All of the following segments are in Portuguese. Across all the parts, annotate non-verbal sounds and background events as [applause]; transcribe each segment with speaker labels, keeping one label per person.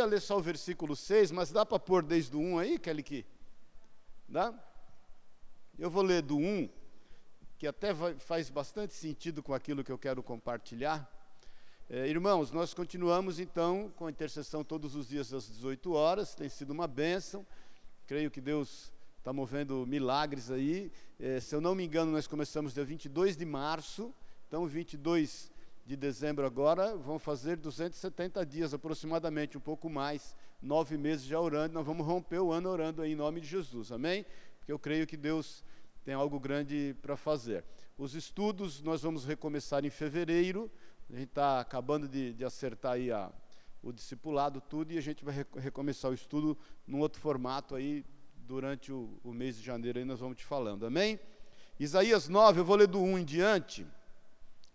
Speaker 1: ia ler só o versículo 6, mas dá para pôr desde o 1 aí, Kelly? Dá? Eu vou ler do 1, que até vai, faz bastante sentido com aquilo que eu quero compartilhar. É, irmãos, nós continuamos então com a intercessão todos os dias às 18 horas, tem sido uma bênção. Creio que Deus está movendo milagres aí. É, se eu não me engano, nós começamos dia 22 de março, então 22 de dezembro agora, vão fazer 270 dias aproximadamente, um pouco mais, nove meses já orando. Nós vamos romper o ano orando aí em nome de Jesus, amém? Porque eu creio que Deus tem algo grande para fazer. Os estudos nós vamos recomeçar em fevereiro, a gente está acabando de, de, acertar aí a, o discipulado, tudo, e a gente vai recomeçar o estudo num outro formato aí, durante o, o mês de janeiro aí nós vamos te falando, amém? Isaías 9, eu vou ler do 1 em diante,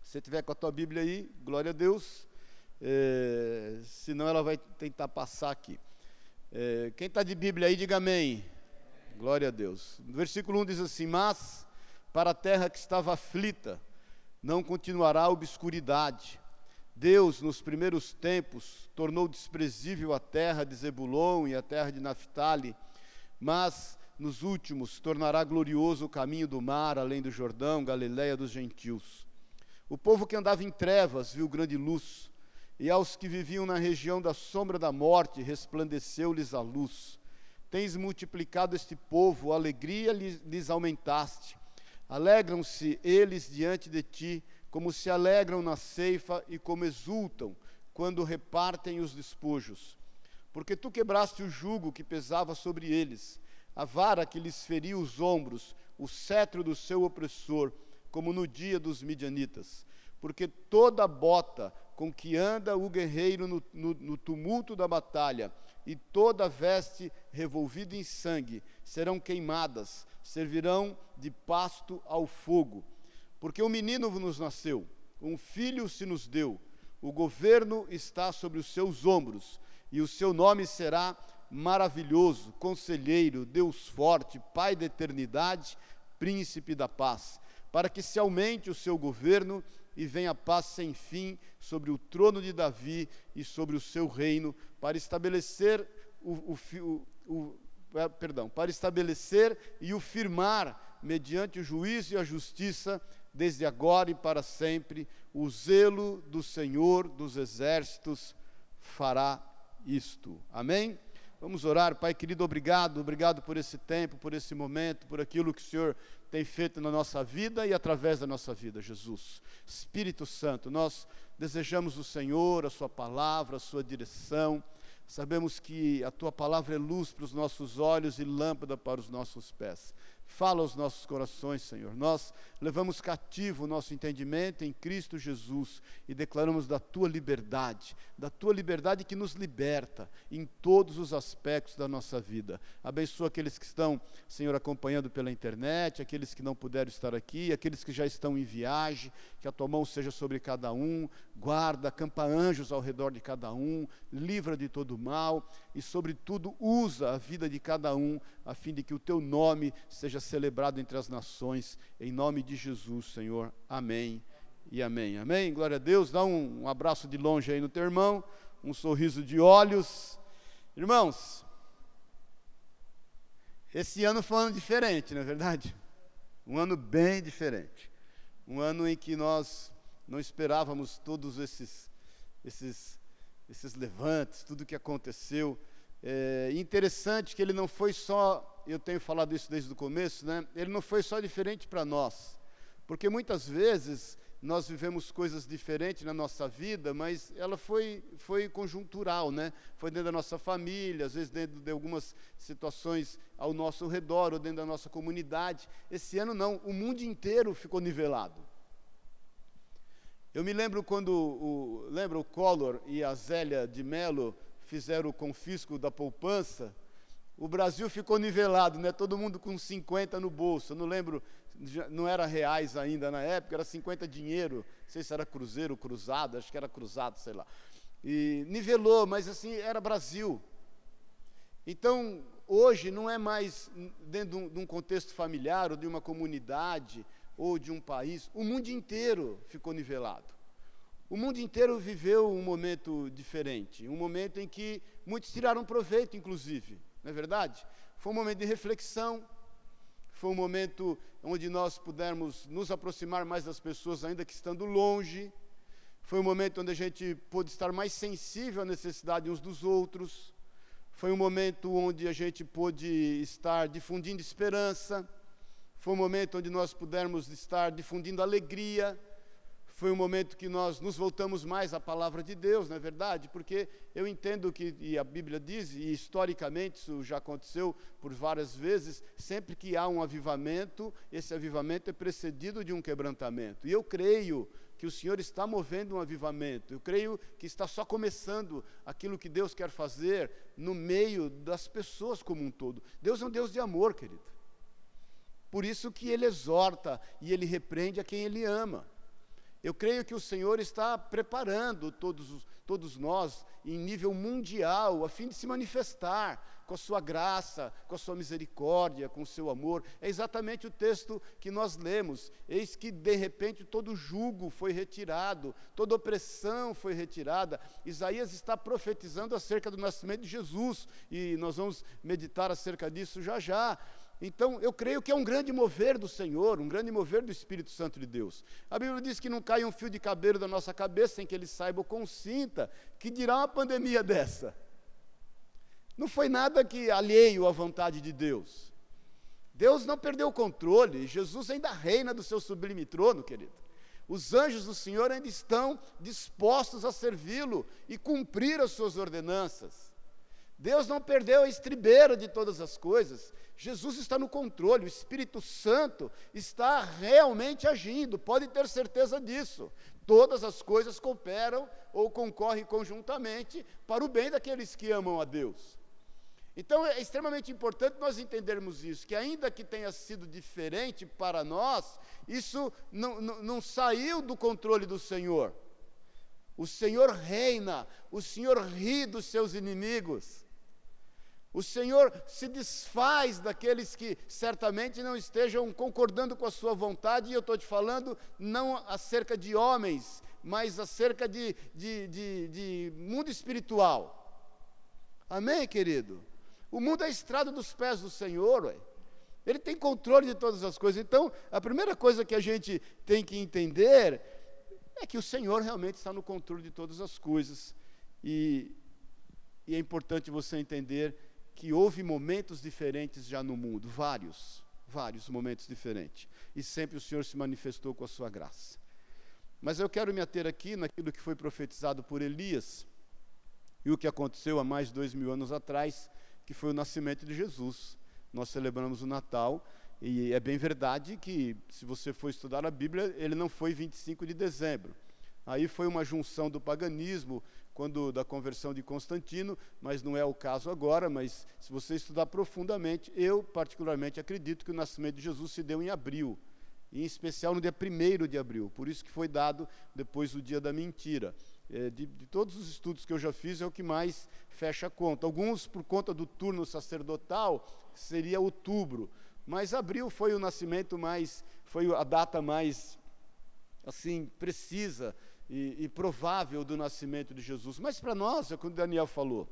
Speaker 1: você tiver com a tua Bíblia aí, glória a Deus, é, senão ela vai tentar passar aqui. É, quem está de Bíblia aí, diga amém. Glória a Deus. No versículo 1 diz assim: Mas para a terra que estava aflita, não continuará a obscuridade. Deus, nos primeiros tempos, tornou desprezível a terra de Zebulon e a terra de Naphtali, mas nos últimos tornará glorioso o caminho do mar, além do Jordão, Galiléia dos gentios. O povo que andava em trevas viu grande luz, e aos que viviam na região da sombra da morte resplandeceu-lhes a luz. Tens multiplicado este povo, alegria lhes aumentaste. Alegram-se eles diante de ti, como se alegram na ceifa e como exultam quando repartem os despojos. Porque tu quebraste o jugo que pesava sobre eles, a vara que lhes feria os ombros, o cetro do seu opressor, como no dia dos midianitas. Porque toda bota com que anda o guerreiro no, no, no tumulto da batalha, e toda veste revolvida em sangue, serão queimadas, servirão de pasto ao fogo. Porque um menino nos nasceu, um filho se nos deu, o governo está sobre os seus ombros, e o seu nome será maravilhoso, conselheiro, Deus forte, Pai da eternidade, príncipe da paz para que se aumente o seu governo e venha paz sem fim sobre o trono de Davi e sobre o seu reino, para estabelecer o, o, o, é, perdão, para estabelecer e o firmar mediante o juízo e a justiça desde agora e para sempre. O zelo do Senhor dos exércitos fará isto. Amém? Vamos orar, Pai querido, obrigado, obrigado por esse tempo, por esse momento, por aquilo que o Senhor tem feito na nossa vida e através da nossa vida, Jesus. Espírito Santo, nós desejamos o Senhor, a Sua palavra, a Sua direção. Sabemos que a Tua palavra é luz para os nossos olhos e lâmpada para os nossos pés. Fala aos nossos corações, Senhor. Nós levamos cativo o nosso entendimento em Cristo Jesus e declaramos da tua liberdade, da tua liberdade que nos liberta em todos os aspectos da nossa vida. Abençoa aqueles que estão, Senhor, acompanhando pela internet, aqueles que não puderam estar aqui, aqueles que já estão em viagem, que a tua mão seja sobre cada um, guarda, acampa anjos ao redor de cada um, livra de todo mal e, sobretudo, usa a vida de cada um a fim de que o teu nome seja celebrado entre as nações, em nome de Jesus, Senhor. Amém e amém. Amém. Glória a Deus. Dá um, um abraço de longe aí no teu irmão, um sorriso de olhos. Irmãos, esse ano foi um ano diferente, não é verdade? Um ano bem diferente. Um ano em que nós não esperávamos todos esses, esses, esses levantes, tudo que aconteceu. É interessante que ele não foi só, eu tenho falado isso desde o começo, né? Ele não foi só diferente para nós, porque muitas vezes nós vivemos coisas diferentes na nossa vida, mas ela foi, foi conjuntural, né? Foi dentro da nossa família, às vezes dentro de algumas situações ao nosso redor ou dentro da nossa comunidade. Esse ano não, o mundo inteiro ficou nivelado. Eu me lembro quando o, o Collor e a Zélia de Mello fizeram o confisco da poupança, o Brasil ficou nivelado, né? Todo mundo com 50 no bolso. Eu não lembro, não era reais ainda na época, era 50 dinheiro. Não sei se era cruzeiro, cruzado, acho que era cruzado, sei lá. E nivelou, mas assim, era Brasil. Então, hoje não é mais dentro de de um contexto familiar ou de uma comunidade ou de um país, o mundo inteiro ficou nivelado. O mundo inteiro viveu um momento diferente, um momento em que muitos tiraram proveito, inclusive, não é verdade? Foi um momento de reflexão, foi um momento onde nós pudermos nos aproximar mais das pessoas, ainda que estando longe. Foi um momento onde a gente pôde estar mais sensível à necessidade uns dos outros. Foi um momento onde a gente pôde estar difundindo esperança. Foi um momento onde nós pudemos estar difundindo alegria foi um momento que nós nos voltamos mais à palavra de Deus, não é verdade? Porque eu entendo que, e a Bíblia diz, e historicamente isso já aconteceu por várias vezes, sempre que há um avivamento, esse avivamento é precedido de um quebrantamento. E eu creio que o Senhor está movendo um avivamento, eu creio que está só começando aquilo que Deus quer fazer no meio das pessoas como um todo. Deus é um Deus de amor, querido. Por isso que Ele exorta e Ele repreende a quem Ele ama. Eu creio que o Senhor está preparando todos, todos nós em nível mundial, a fim de se manifestar com a sua graça, com a sua misericórdia, com o seu amor. É exatamente o texto que nós lemos. Eis que de repente todo jugo foi retirado, toda opressão foi retirada. Isaías está profetizando acerca do nascimento de Jesus e nós vamos meditar acerca disso já já. Então, eu creio que é um grande mover do Senhor, um grande mover do Espírito Santo de Deus. A Bíblia diz que não cai um fio de cabelo da nossa cabeça sem que ele saiba ou consinta, que dirá uma pandemia [laughs] dessa. Não foi nada que alheio à vontade de Deus. Deus não perdeu o controle, Jesus ainda reina do seu sublime trono, querido. Os anjos do Senhor ainda estão dispostos a servi-lo e cumprir as suas ordenanças. Deus não perdeu a estribeira de todas as coisas. Jesus está no controle, o Espírito Santo está realmente agindo, pode ter certeza disso. Todas as coisas cooperam ou concorrem conjuntamente para o bem daqueles que amam a Deus. Então é extremamente importante nós entendermos isso, que ainda que tenha sido diferente para nós, isso não, não, não saiu do controle do Senhor. O Senhor reina, o Senhor ri dos seus inimigos. O Senhor se desfaz daqueles que certamente não estejam concordando com a sua vontade, e eu estou te falando não acerca de homens, mas acerca de, de, de, de mundo espiritual. Amém, querido? O mundo é a estrada dos pés do Senhor, ué. Ele tem controle de todas as coisas. Então, a primeira coisa que a gente tem que entender é que o Senhor realmente está no controle de todas as coisas. E, e é importante você entender que houve momentos diferentes já no mundo, vários, vários momentos diferentes. E sempre o Senhor se manifestou com a sua graça. Mas eu quero me ater aqui naquilo que foi profetizado por Elias e o que aconteceu há mais de dois mil anos atrás, que foi o nascimento de Jesus. Nós celebramos o Natal e é bem verdade que, se você for estudar a Bíblia, ele não foi 25 de dezembro. Aí foi uma junção do paganismo quando da conversão de Constantino, mas não é o caso agora, mas se você estudar profundamente, eu particularmente acredito que o nascimento de Jesus se deu em abril, em especial no dia 1 de abril, por isso que foi dado depois do dia da mentira. É, de, de, todos os estudos que eu já fiz, é o que mais fecha a conta. Alguns, por conta do turno sacerdotal, seria outubro, mas abril foi o nascimento mais, foi a data mais, assim, precisa e, e provável do nascimento de Jesus. Mas para nós, é como Daniel falou,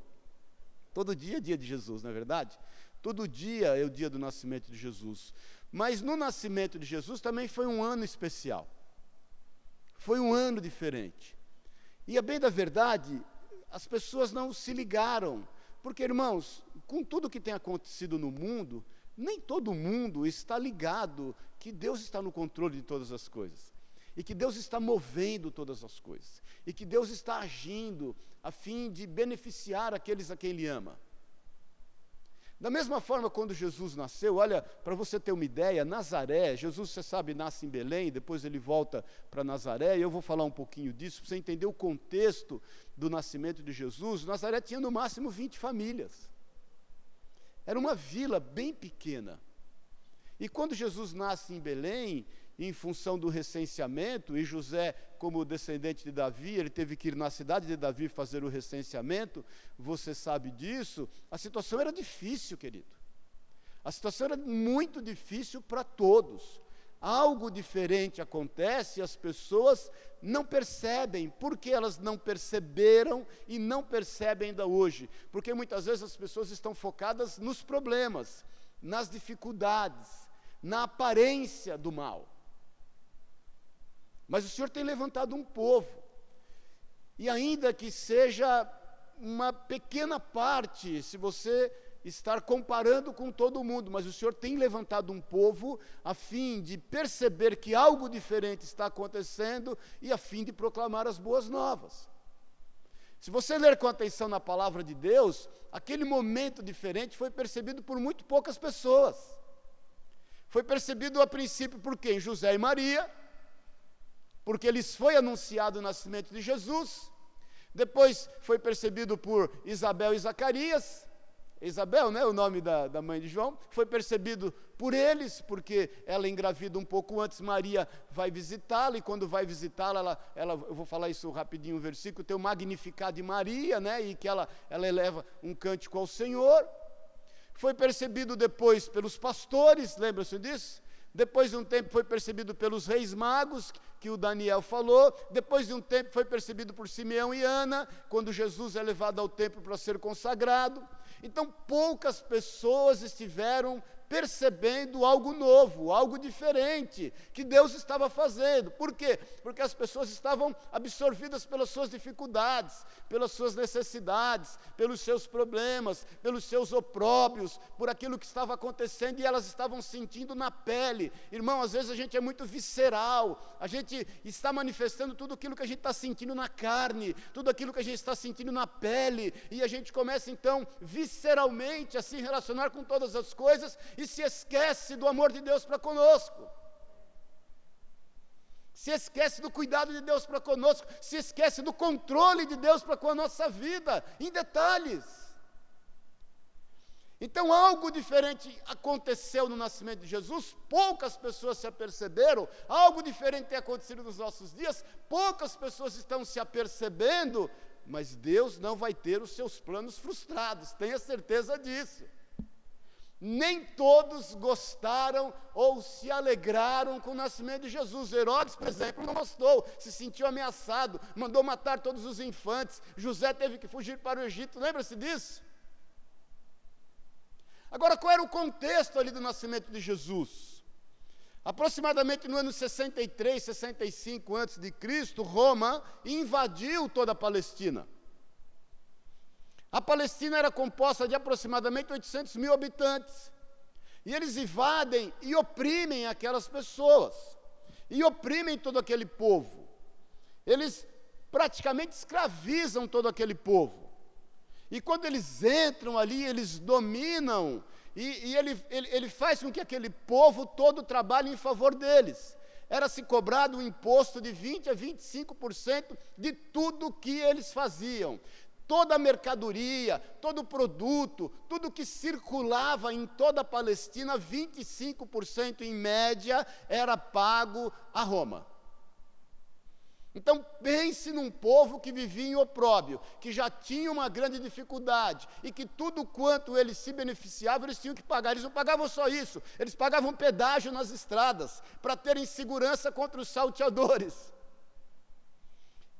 Speaker 1: todo dia é dia de Jesus, não é verdade? Todo dia é o dia do nascimento de Jesus. Mas no nascimento de Jesus também foi um ano especial. Foi um ano diferente. E a bem da verdade, as pessoas não se ligaram. Porque, irmãos, com tudo que tem acontecido no mundo, nem todo mundo está ligado que Deus está no controle de todas as coisas e que Deus está movendo todas as coisas, e que Deus está agindo a fim de beneficiar aqueles a quem Ele ama. Da mesma forma, quando Jesus nasceu, olha, para você ter uma ideia, Nazaré, Jesus, você sabe, nasce em Belém, depois ele volta para Nazaré, e eu vou falar um pouquinho disso, para você entender o contexto do nascimento de Jesus. Nazaré tinha no máximo 20 famílias. Era uma vila bem pequena. E quando Jesus nasce em Belém, em função do recenseamento, e José, como descendente de Davi, ele teve que ir na cidade de Davi fazer o recenseamento, você sabe disso, a situação era difícil, querido. A situação era muito difícil para todos. algo diferente acontece e as pessoas não percebem. Por que elas não perceberam e não percebem ainda hoje? Porque muitas vezes as pessoas estão focadas nos problemas, nas dificuldades, na aparência do mal. Mas o Senhor tem levantado um povo, e ainda que seja uma pequena parte, se você estar comparando com todo mundo, mas o Senhor tem levantado um povo a fim de perceber que algo diferente está acontecendo e a fim de proclamar as boas novas. Se você ler com atenção na palavra de Deus, aquele momento diferente foi percebido por muito poucas pessoas. Foi percebido a princípio por quem? José e Maria, porque lhes foi anunciado o nascimento de Jesus. Depois foi percebido por Isabel e Zacarias, Isabel, né, o nome da, da mãe de João, foi percebido por eles, porque ela engravida um pouco antes, Maria vai visitá-la, e quando vai visitá-la, ela, ela, eu vou falar isso rapidinho, o versículo, tem o magnificado de Maria, né, e que ela, ela eleva um cântico ao Senhor. Foi percebido depois pelos pastores, lembra-se disso? Depois de um tempo foi percebido pelos reis magos, que o Daniel falou. Depois de um tempo foi percebido por Simeão e Ana, quando Jesus é levado ao templo para ser consagrado. Então, poucas pessoas estiveram percebendo algo novo, algo diferente que Deus estava fazendo. Por quê? Porque as pessoas estavam absorvidas pelas suas dificuldades, pelas suas necessidades, pelos seus problemas, pelos seus opróbios, por aquilo que estava acontecendo e elas estavam sentindo na pele. Irmão, às vezes a gente é muito visceral, a gente está manifestando tudo aquilo que a gente está sentindo na carne, tudo aquilo que a gente está sentindo na pele, e a gente começa então visceralmente a se relacionar com todas as coisas e se esquece do amor de Deus para conosco. Se esquece do cuidado de Deus para conosco, se esquece do controle de Deus para com a nossa vida, em detalhes. Então, algo diferente aconteceu no nascimento de Jesus, poucas pessoas se aperceberam, algo diferente tem acontecido nos nossos dias, poucas pessoas estão se apercebendo, mas Deus não vai ter os seus planos frustrados, tenha certeza disso nem todos gostaram ou se alegraram com o nascimento de Jesus. Herodes, por exemplo, não gostou, se sentiu ameaçado, mandou matar todos os infantes. José teve que fugir para o Egito, lembra-se disso? Agora, qual era o contexto ali do nascimento de Jesus? Aproximadamente no ano 63, 65 a.C., Roma invadiu toda a Palestina. A Palestina era composta de aproximadamente 800 mil habitantes. E eles invadem e oprimem aquelas pessoas. E oprimem todo aquele povo. Eles praticamente escravizam todo aquele povo. E quando eles entram ali, eles dominam. E, e ele, ele, ele faz com que aquele povo todo trabalhe em favor deles era se cobrado um imposto de 20 a 25% de tudo que eles faziam toda a mercadoria, todo o produto, tudo que circulava em toda a Palestina, 25% em média era pago a Roma. Então pense num povo que vivia em opróbio, que já tinha uma grande dificuldade e que tudo quanto eles se beneficiavam, eles tinham que pagar. Eles não pagavam só isso, eles pagavam pedágio nas estradas para terem segurança contra os salteadores.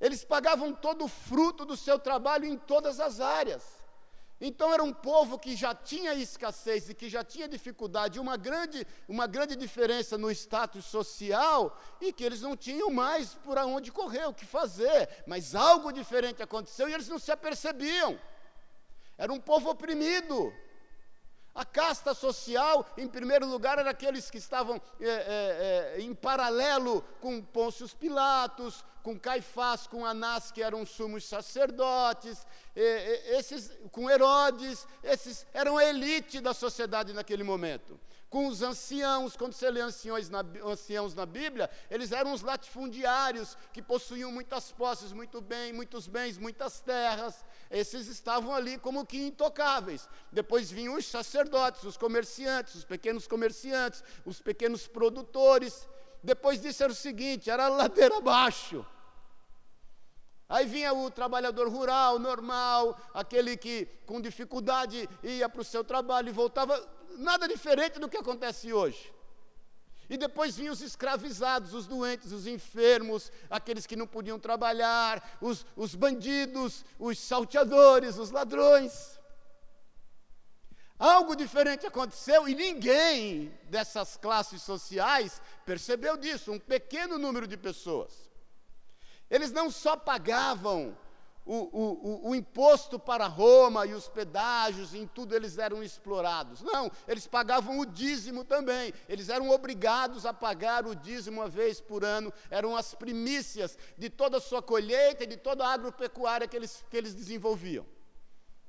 Speaker 1: Eles pagavam todo o fruto do seu trabalho em todas as áreas. Então era um povo que já tinha escassez e que já tinha dificuldade, uma grande, uma grande diferença no status social e que eles não tinham mais por onde correr, o que fazer. Mas algo diferente aconteceu e eles não se apercebiam. Era um povo oprimido. A casta social, em primeiro lugar, era aqueles que estavam é, é, é, em paralelo com Pôncio Pilatos, com Caifás, com Anás, que eram sumos sacerdotes, esses, com Herodes, esses eram a elite da sociedade naquele momento. Com os anciãos, quando você lê anciões na, anciãos na Bíblia, eles eram os latifundiários, que possuíam muitas posses, muito bem, muitos bens, muitas terras. Esses estavam ali como que intocáveis. Depois vinham os sacerdotes, os comerciantes, os pequenos comerciantes, os pequenos produtores. Depois disso era o seguinte: era ladeira abaixo. Aí vinha o trabalhador rural, normal, aquele que com dificuldade ia para o seu trabalho e voltava, nada diferente do que acontece hoje. E depois vinham os escravizados, os doentes, os enfermos, aqueles que não podiam trabalhar, os, os bandidos, os salteadores, os ladrões. Algo diferente aconteceu e ninguém dessas classes sociais percebeu disso, um pequeno número de pessoas. Eles não só pagavam o, o, o, imposto para Roma e os pedágios, em tudo eles eram explorados. Não, eles pagavam o dízimo também. Eles eram obrigados a pagar o dízimo uma vez por ano. Eram as primícias de toda a sua colheita e de toda a agropecuária que eles, que eles desenvolviam.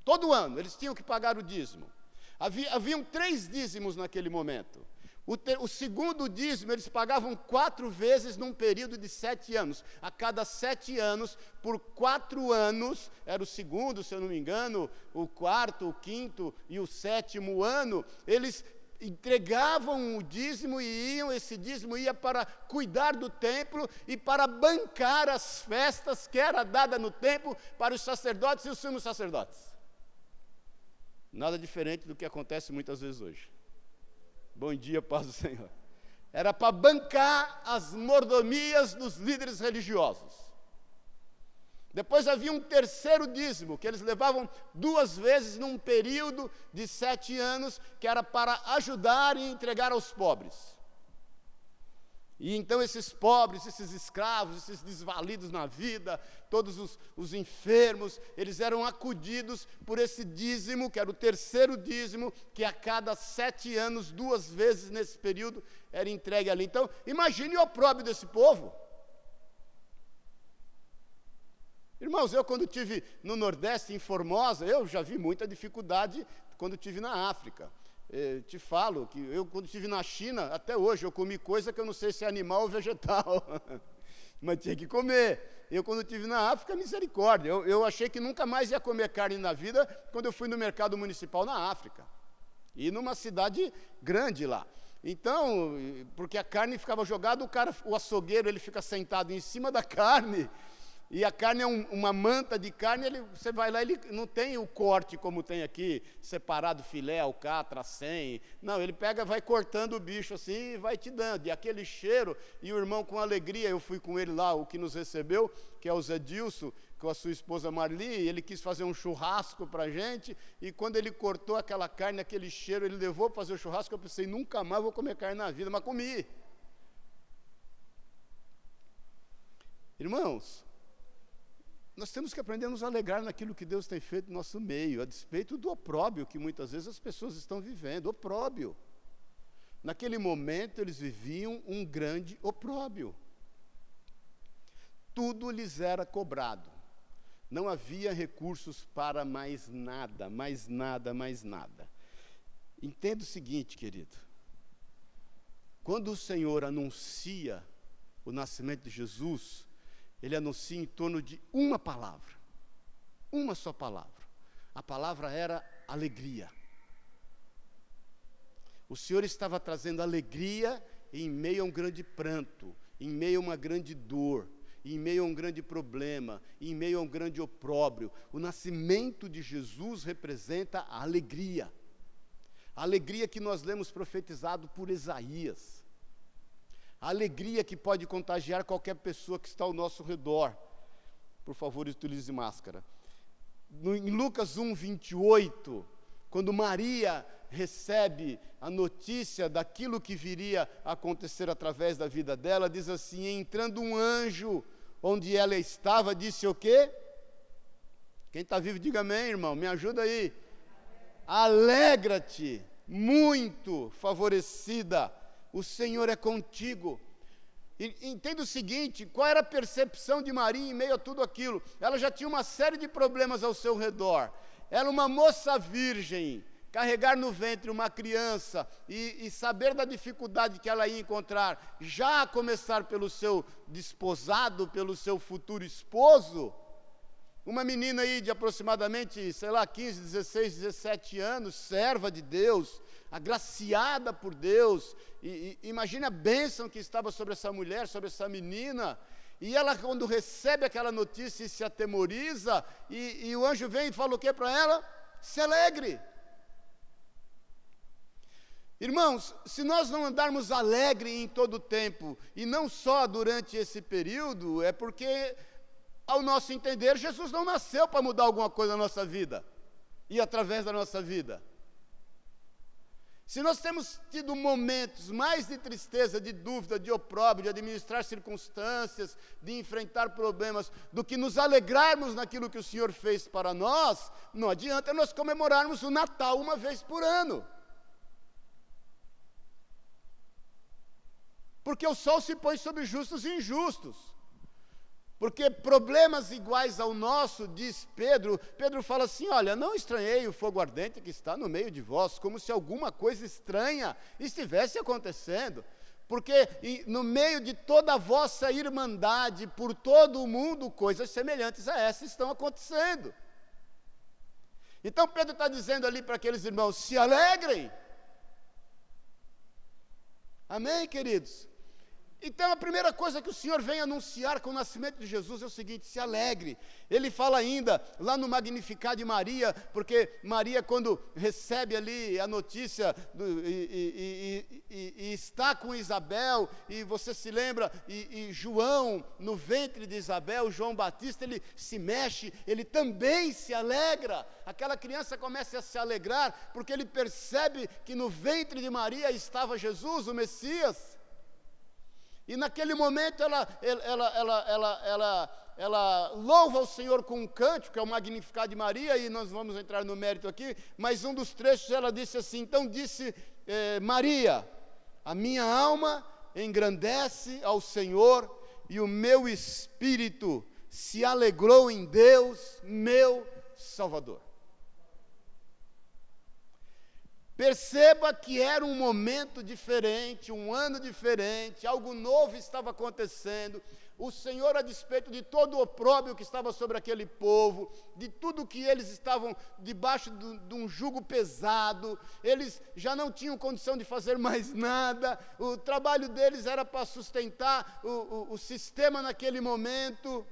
Speaker 1: Todo ano eles tinham que pagar o dízimo. Havia, haviam três dízimos naquele momento. O, o, segundo dízimo eles pagavam quatro vezes num período de sete anos. A cada sete anos, por quatro anos, era o segundo, se eu não me engano, o quarto, o quinto e o sétimo ano, eles entregavam o dízimo e iam, esse dízimo ia para cuidar do templo e para bancar as festas que era dada no templo para os sacerdotes e os sumos sacerdotes. Nada diferente do que acontece muitas vezes hoje. Bom dia, paz do Senhor. Era para bancar as mordomias dos líderes religiosos. Depois havia um terceiro dízimo, que eles levavam duas vezes num período de sete anos, que era para ajudar e entregar aos pobres. E então esses pobres, esses escravos, esses desvalidos na vida, todos os, os, enfermos, eles eram acudidos por esse dízimo, que era o terceiro dízimo, que a cada sete anos, duas vezes nesse período, era entregue ali. Então, imagine o opróbrio desse povo. Irmãos, eu quando tive no Nordeste, em Formosa, eu já vi muita dificuldade quando tive na África. Eh, te falo que eu, quando estive na China, até hoje, eu comi coisa que eu não sei se é animal ou vegetal, [laughs] mas tinha que comer. Eu, quando estive na África, misericórdia, eu, eu achei que nunca mais ia comer carne na vida quando eu fui no mercado municipal na África, e numa cidade grande lá. Então, porque a carne ficava jogada, o cara, o açougueiro, ele fica sentado em cima da [laughs] carne, e a carne é um, uma manta de carne, ele, você vai lá, ele não tem o corte como tem aqui, separado filé, alcatra, sem. Não, ele pega, vai cortando o bicho assim e vai te dando. E aquele cheiro, e o irmão com alegria, eu fui com ele lá, o que nos recebeu, que é o Zé Dilson, com a sua esposa Marli, ele quis fazer um churrasco para a gente, e quando ele cortou aquela carne, aquele cheiro, ele levou para fazer o churrasco, eu pensei, nunca mais vou comer carne na vida, mas comi. Irmãos, nós temos que aprender a nos alegrar naquilo que Deus tem feito no nosso meio, a despeito do opróbio que muitas vezes as pessoas estão vivendo opróbio. Naquele momento eles viviam um grande opróbio. Tudo lhes era cobrado. Não havia recursos para mais nada, mais nada, mais nada. Entenda o seguinte, querido. Quando o Senhor anuncia o nascimento de Jesus, ele anuncia em torno de uma palavra. Uma só palavra. A palavra era alegria. O Senhor estava trazendo alegria em meio a um grande pranto, em meio a uma grande dor, em meio a um grande problema, em meio a um grande opróbrio. O nascimento de Jesus representa a alegria. A alegria que nós lemos profetizado por Isaías a alegria que pode contagiar qualquer pessoa que está ao nosso redor. Por favor, utilize máscara. No, em Lucas 1, 28, quando Maria recebe a notícia daquilo que viria a acontecer através da vida dela, diz assim: entrando um anjo onde ela estava, disse o quê? Quem está vivo, diga amém, irmão, me ajuda aí. Alegra-te, muito favorecida o Senhor é contigo. E, entenda o seguinte: qual era a percepção de Maria em meio a tudo aquilo? Ela já tinha uma série de problemas ao seu redor. Era uma moça virgem, carregar no ventre uma criança e, e, saber da dificuldade que ela ia encontrar, já a começar pelo seu desposado, pelo seu futuro esposo. Uma menina aí de aproximadamente, sei lá, 15, 16, 17 anos, serva de Deus, agraciada por Deus. E, e, imagine a bênção que estava sobre essa mulher, sobre essa menina. E ela, quando recebe aquela notícia, se atemoriza. E, e o anjo vem e fala o que para ela? Se alegre. Irmãos, se nós não andarmos alegre em todo o tempo, e não só durante esse período, é porque, ao nosso entender, Jesus não nasceu para mudar alguma coisa na nossa vida, e através da nossa vida. Se nós temos tido momentos mais de tristeza, de dúvida, de opróbrio, de administrar circunstâncias, de enfrentar problemas, do que nos alegrarmos naquilo que o Senhor fez para nós, não adianta nós comemorarmos o Natal uma vez por ano. Porque o sol se põe sobre justos e injustos. Porque problemas iguais ao nosso, diz Pedro, Pedro fala assim: olha, não estranhei o fogo ardente que está no meio de vós, como se alguma coisa estranha estivesse acontecendo. Porque no meio de toda a vossa irmandade, por todo o mundo, coisas semelhantes a essa estão acontecendo. Então Pedro está dizendo ali para aqueles irmãos: se alegrem. Amém, queridos? Então a primeira coisa que o Senhor vem anunciar com o nascimento de Jesus é o seguinte: se alegre. Ele fala ainda lá no Magnificar de Maria, porque Maria, quando recebe ali a notícia do, e, e, e, e, está com Isabel, e você se lembra, e, João, no ventre de Isabel, João Batista, ele se mexe, ele também se alegra. Aquela criança começa a se alegrar, porque ele percebe que no ventre de Maria estava Jesus, o Messias. E naquele momento ela, ela, ela, ela, ela, ela, louva o Senhor com um cântico, que é o Magnificat de Maria, e nós vamos entrar no mérito aqui, mas um dos trechos ela disse assim: Então disse eh, Maria, a minha alma engrandece ao Senhor, e o meu espírito se alegrou em Deus, meu Salvador. Perceba que era um momento diferente, um ano diferente, algo novo estava acontecendo. O Senhor, a despeito de todo o opróbio que estava sobre aquele povo, de tudo que eles estavam debaixo de, de um jugo pesado, eles já não tinham condição de fazer mais nada, o trabalho deles era para sustentar o, o, o sistema naquele momento.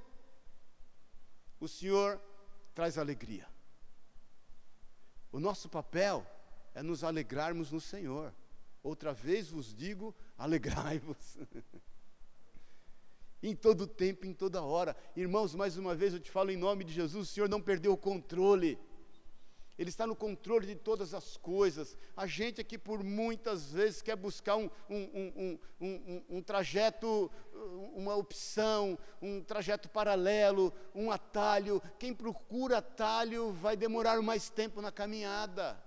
Speaker 1: O Senhor traz alegria. O nosso papel é nos alegrarmos no Senhor. Outra vez vos digo: [laughs] alegrai-vos. [laughs] em todo tempo, em toda hora. Irmãos, mais uma vez eu te falo em nome de Jesus: o Senhor não perdeu o controle. Ele está no controle de todas as coisas. A gente aqui, por muitas vezes, quer buscar um, um, um, um, trajeto, uma opção, um trajeto paralelo, um atalho. Quem procura atalho vai demorar mais tempo na caminhada.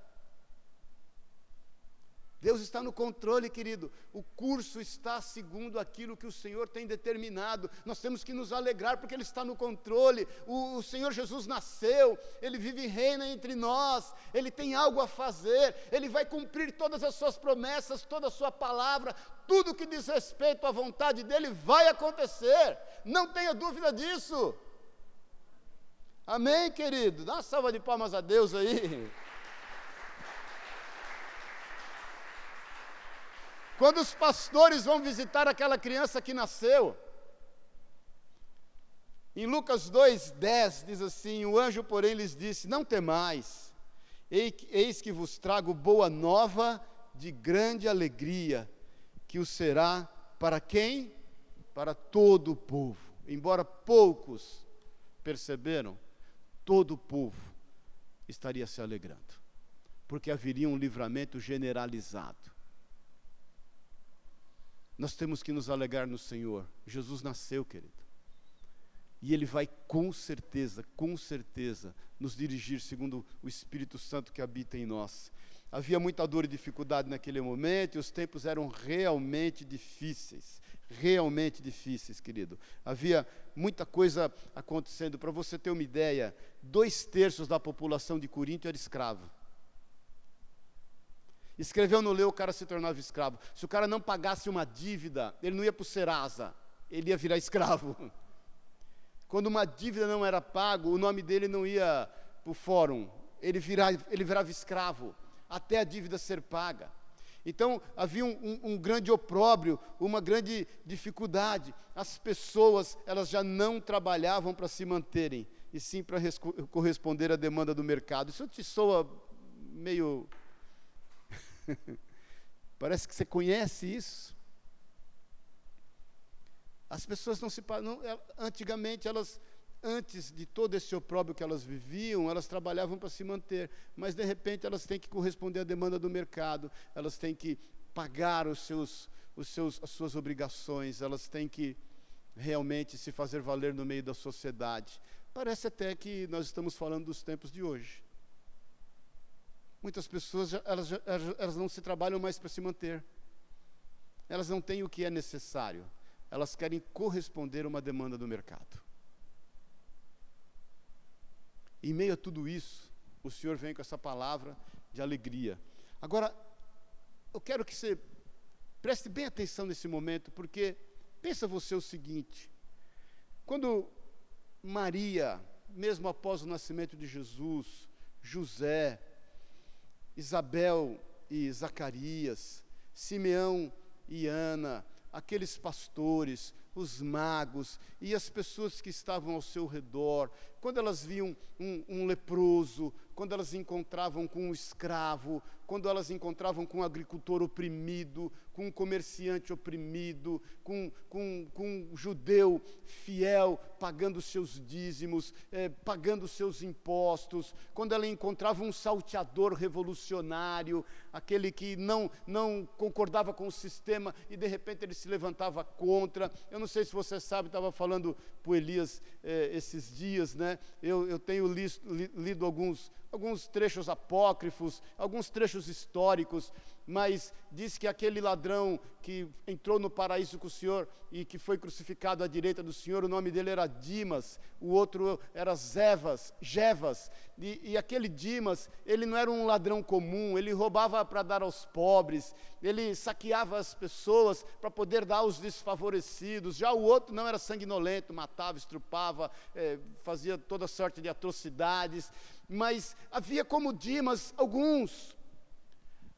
Speaker 1: Deus está no controle, querido. O curso está segundo aquilo que o Senhor tem determinado. Nós temos que nos alegrar porque Ele está no controle. O, o, Senhor Jesus nasceu, Ele vive e reina entre nós. Ele tem algo a fazer. Ele vai cumprir todas as suas promessas, toda a sua palavra. Tudo que diz respeito à vontade dEle vai acontecer. Não tenha dúvida disso. Amém, querido? Dá uma salva de palmas a Deus aí. Quando os pastores vão visitar aquela criança que nasceu, em Lucas 2,10 diz assim: O anjo, porém, lhes disse: Não temais, eis que vos trago boa nova de grande alegria, que o será para quem? Para todo o povo. Embora poucos perceberam, todo o povo estaria se alegrando, porque haveria um livramento generalizado. Nós temos que nos alegrar no Senhor. Jesus nasceu, querido. E Ele vai com certeza, com certeza, nos dirigir segundo o Espírito Santo que habita em nós. Havia muita dor e dificuldade naquele momento, e os tempos eram realmente difíceis. Realmente difíceis, querido. Havia muita coisa acontecendo. Para você ter uma ideia, dois terços da população de Corinto era escrava. Escreveu no leu, o cara se tornava escravo. Se o cara não pagasse uma dívida, ele não ia para o Serasa, ele ia virar escravo. [laughs] Quando uma dívida não era pago, o nome dele não ia para o fórum, ele, virava, ele virava escravo, até a dívida ser paga. Então havia um, um, um, grande opróbrio, uma grande dificuldade. As pessoas elas já não trabalhavam para se manterem, e sim para corresponder à demanda do mercado. Isso te soa meio [laughs] Parece que você conhece isso. As pessoas não se. Não, antigamente, elas, antes de todo esse opróbrio que elas viviam, elas trabalhavam para se manter, mas de repente elas têm que corresponder à demanda do mercado, elas têm que pagar os seus, os seus, as suas obrigações, elas têm que realmente se fazer valer no meio da sociedade. Parece até que nós estamos falando dos tempos de hoje. Muitas pessoas, elas, elas não se trabalham mais para se manter. Elas não têm o que é necessário. Elas querem corresponder a uma demanda do mercado. Em meio a tudo isso, o Senhor vem com essa palavra de alegria. Agora, eu quero que você preste bem atenção nesse momento, porque pensa você o seguinte: quando Maria, mesmo após o nascimento de Jesus, José, Isabel e Zacarias, Simeão e Ana, aqueles pastores, os magos e as pessoas que estavam ao seu redor, quando elas viam um, um leproso, quando elas encontravam com um escravo, quando elas encontravam com um agricultor oprimido, com um comerciante oprimido, com, com, com um judeu fiel pagando seus dízimos, eh, pagando seus impostos, quando ela encontrava um salteador revolucionário, aquele que não, não concordava com o sistema e de repente ele se levantava contra. Eu não sei se você sabe, estava falando para Elias eh, esses dias, né? Eu, eu tenho li, li, lido alguns, alguns trechos apócrifos, alguns trechos históricos, mas diz que aquele ladrão que entrou no paraíso com o Senhor e que foi crucificado à direita do Senhor, o nome dele era Dimas, o outro era Zevas, Jevas, e, e aquele Dimas, ele não era um ladrão comum, ele roubava para dar aos pobres, ele saqueava as pessoas para poder dar aos desfavorecidos, já o outro não era sanguinolento, matava, estrupava, é, fazia toda sorte de atrocidades, mas havia como Dimas alguns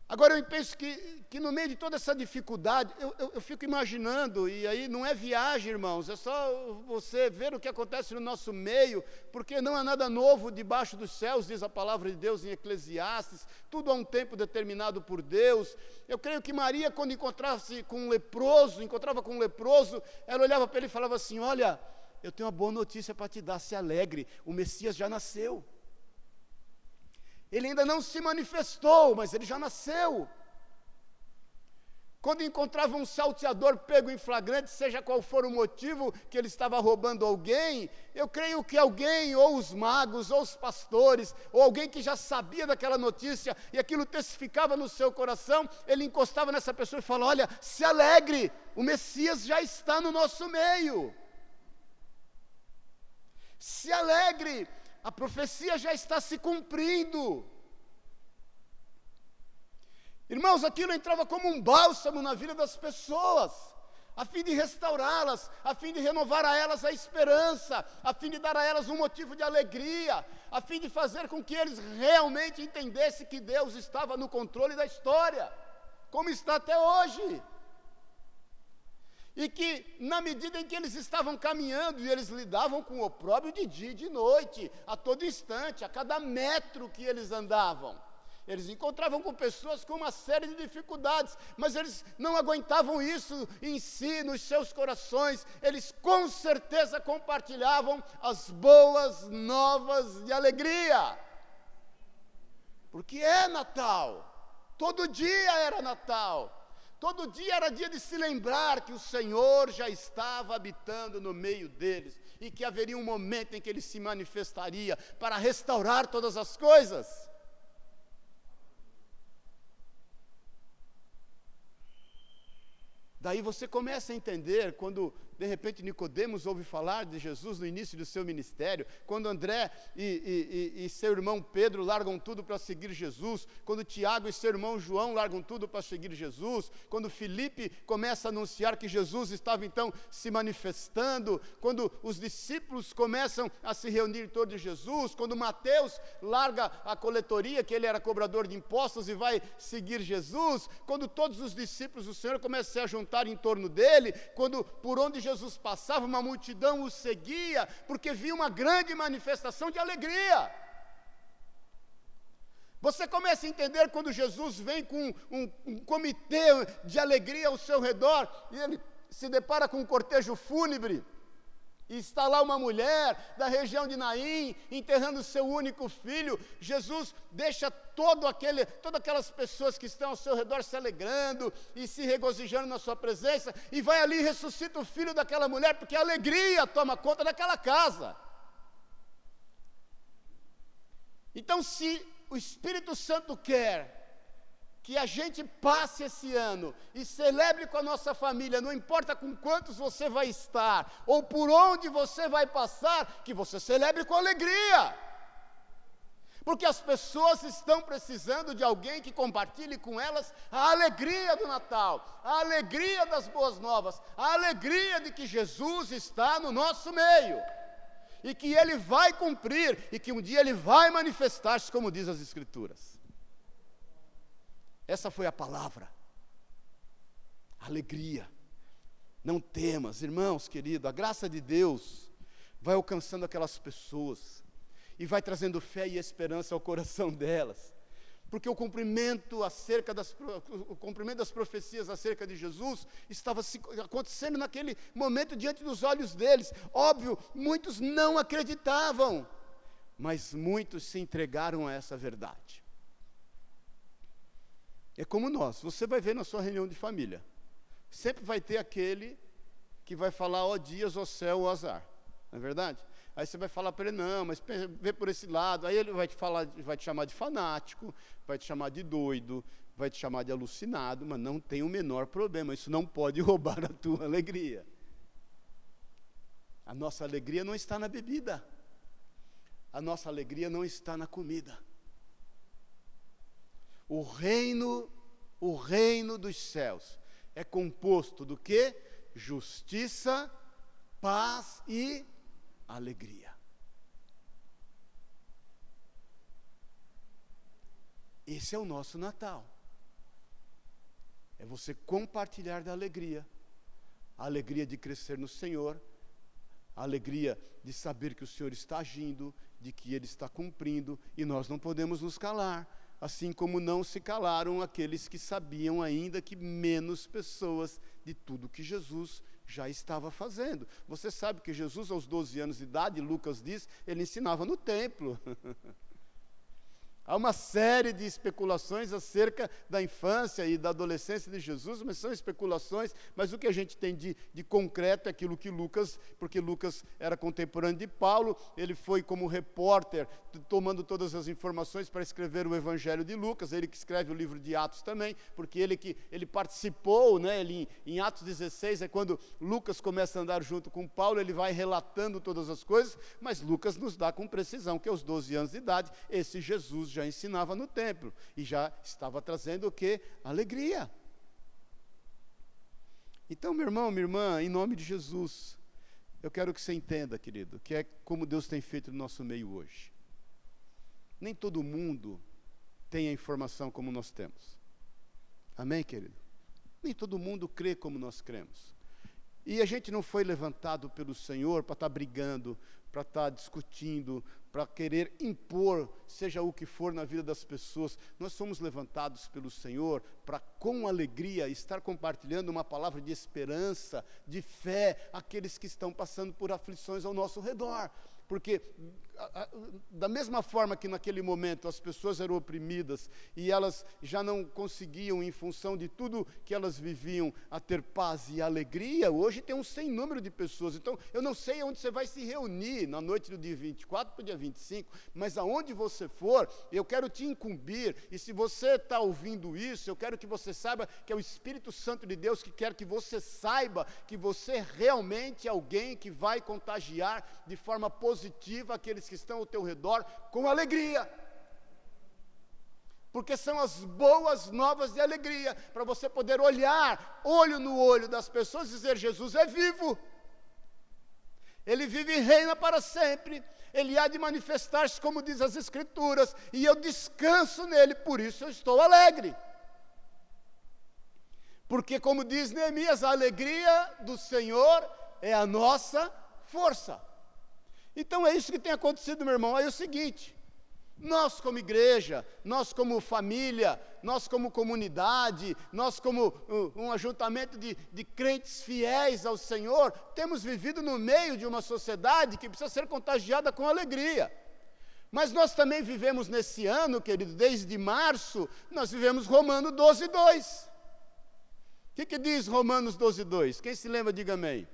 Speaker 1: Agora eu penso que, que no meio de toda essa dificuldade, eu, eu, eu, fico imaginando, e aí não é viagem, irmãos, é só você ver o que acontece no nosso meio, porque não há nada novo debaixo dos céus, diz a palavra de Deus em Eclesiastes, tudo há um tempo determinado por Deus. Eu creio que Maria, quando encontrasse com um leproso, encontrava com um leproso, ela olhava para ele e falava assim: Olha, eu tenho uma boa notícia para te dar, se alegre, o Messias já nasceu. Ele ainda não se manifestou, mas ele já nasceu. Quando encontrava um salteador pego em flagrante, seja qual for o motivo que ele estava roubando alguém, eu creio que alguém, ou os magos, ou os pastores, ou alguém que já sabia daquela notícia e aquilo testificava no seu coração, ele encostava nessa pessoa e falava: Olha, se alegre, o Messias já está no nosso meio. Se alegre, a profecia já está se cumprindo. Irmãos, aquilo entrava como um bálsamo na vida das pessoas, a fim de restaurá-las, a fim de renovar a elas a esperança, a fim de dar a elas um motivo de alegria, a fim de fazer com que eles realmente entendessem que Deus estava no controle da história, como está até hoje e que, na medida em que eles estavam caminhando, e eles lidavam com o opróbrio de dia e de noite, a todo instante, a cada metro que eles andavam. Eles encontravam com pessoas com uma série de dificuldades, mas eles não aguentavam isso em si, nos seus corações. Eles com certeza compartilhavam as boas novas de alegria. Porque é Natal. Todo dia era Natal. Todo dia era dia de se lembrar que o Senhor já estava habitando no meio deles e que haveria um momento em que ele se manifestaria para restaurar todas as coisas. Daí você começa a entender quando de repente Nicodemos ouve falar de Jesus no início do seu ministério, quando André e, e, e, seu irmão Pedro largam tudo para seguir Jesus, quando Tiago e seu irmão João largam tudo para seguir Jesus, quando Felipe começa a anunciar que Jesus estava então se manifestando, quando os discípulos começam a se reunir em torno de Jesus, quando Mateus larga a coletoria, que ele era cobrador de impostos e vai seguir Jesus, quando todos os discípulos do Senhor começam a se juntar em torno dele, quando por onde Jesus Jesus passava, uma multidão o seguia, porque via uma grande manifestação de alegria. Você começa a entender quando Jesus vem com um, um, comitê de alegria ao seu redor e ele se depara com um cortejo fúnebre. E está lá uma mulher da região de Naim, enterrando seu único filho. Jesus deixa todo aquele, todas aquelas pessoas que estão ao seu redor se alegrando e se regozijando na sua presença, e vai ali e ressuscita o filho daquela mulher, porque a alegria toma conta daquela casa. Então, se o Espírito Santo quer que a gente passe esse ano e celebre com a nossa família, não importa com quantos você vai estar ou por onde você vai passar, que você celebre com alegria. Porque as pessoas estão precisando de alguém que compartilhe com elas a alegria do Natal, a alegria das boas novas, a alegria de que Jesus está no nosso meio e que ele vai cumprir e que um dia ele vai manifestar-se, como diz as Escrituras. Essa foi a palavra. Alegria. Não temas, irmãos queridos, a graça de Deus vai alcançando aquelas pessoas e vai trazendo fé e esperança ao coração delas porque o cumprimento acerca das o cumprimento das profecias acerca de Jesus estava acontecendo naquele momento diante dos olhos deles. Óbvio, muitos não acreditavam, mas muitos se entregaram a essa verdade. É como nós, você vai ver na sua reunião de família, sempre vai ter aquele que vai falar ó dias, ó céu, ó azar. Não é verdade? Aí você vai falar para ele, não, mas vê por esse lado. Aí ele vai te falar, vai te chamar de fanático, vai te chamar de doido, vai te chamar de alucinado, mas não tem o menor problema. Isso não pode [laughs] roubar a tua alegria. A nossa alegria não está na bebida. A nossa alegria não está na comida. O reino, o reino dos céus é composto do que? Justiça, paz e alegria. Esse é o nosso Natal. É você compartilhar da alegria, a alegria de crescer no Senhor, a alegria de saber que o Senhor está agindo, de que Ele está cumprindo, e nós não podemos nos calar, assim como não se calaram aqueles que sabiam ainda que menos pessoas de tudo que Jesus já estava fazendo. Você sabe que Jesus, aos 12 anos de idade, Lucas diz, ele ensinava no templo. [laughs] Há uma série de especulações acerca da infância e da adolescência de Jesus, mas são especulações, mas o que a gente tem de, de concreto é aquilo que Lucas, porque Lucas era contemporâneo de Paulo, ele foi como repórter, tomando todas as informações para escrever o Evangelho de Lucas, ele que escreve o livro de Atos também, porque ele que ele participou, né, ele, em Atos 16 é quando Lucas começa a andar junto com Paulo, ele vai relatando todas as coisas, mas Lucas nos dá com precisão que aos 12 anos de idade, esse Jesus já já ensinava no templo e já estava trazendo o que? Alegria. Então, meu irmão, minha irmã, em nome de Jesus, eu quero que você entenda, querido, que é como Deus tem feito no nosso meio hoje. Nem todo mundo tem a informação como nós temos. Amém, querido? Nem todo mundo crê como nós cremos. E a gente não foi levantado pelo Senhor para estar brigando, para estar tá discutindo, para querer impor, seja o que for na vida das pessoas. Nós somos levantados pelo Senhor para, com alegria, estar compartilhando uma palavra de esperança, de fé, àqueles que estão passando por aflições ao nosso redor porque da mesma forma que naquele momento as pessoas eram oprimidas e elas já não conseguiam, em função de tudo que elas viviam, a ter paz e alegria, hoje tem um sem número de pessoas. Então, eu não sei onde você vai se reunir na noite do dia 24 para o dia 25, mas aonde você for, eu quero te incumbir, e se você está ouvindo isso, eu quero que você saiba que é o Espírito Santo de Deus que quer que você saiba que você realmente é alguém que vai contagiar de forma positiva aqueles que estão ao teu redor com alegria. Porque são as boas novas de alegria, para você poder olhar, olho no olho das pessoas e dizer: Jesus é vivo, Ele vive e reina para sempre, Ele há de manifestar-se, como diz as Escrituras, e eu descanso nele, por isso eu estou alegre. Porque, como diz Neemias, a alegria do Senhor é a nossa força. Então é isso que tem acontecido, meu irmão. Aí é o seguinte: Nós, como igreja, nós, como família, nós, como comunidade, nós, como uh, um ajuntamento de, de crentes fiéis ao Senhor, temos vivido no meio de uma sociedade que precisa ser contagiada com alegria. Mas nós também vivemos nesse ano, querido, desde março, nós vivemos Romano 12, 2. O que, que diz Romanos 12, 2? Quem se lembra, diga amém.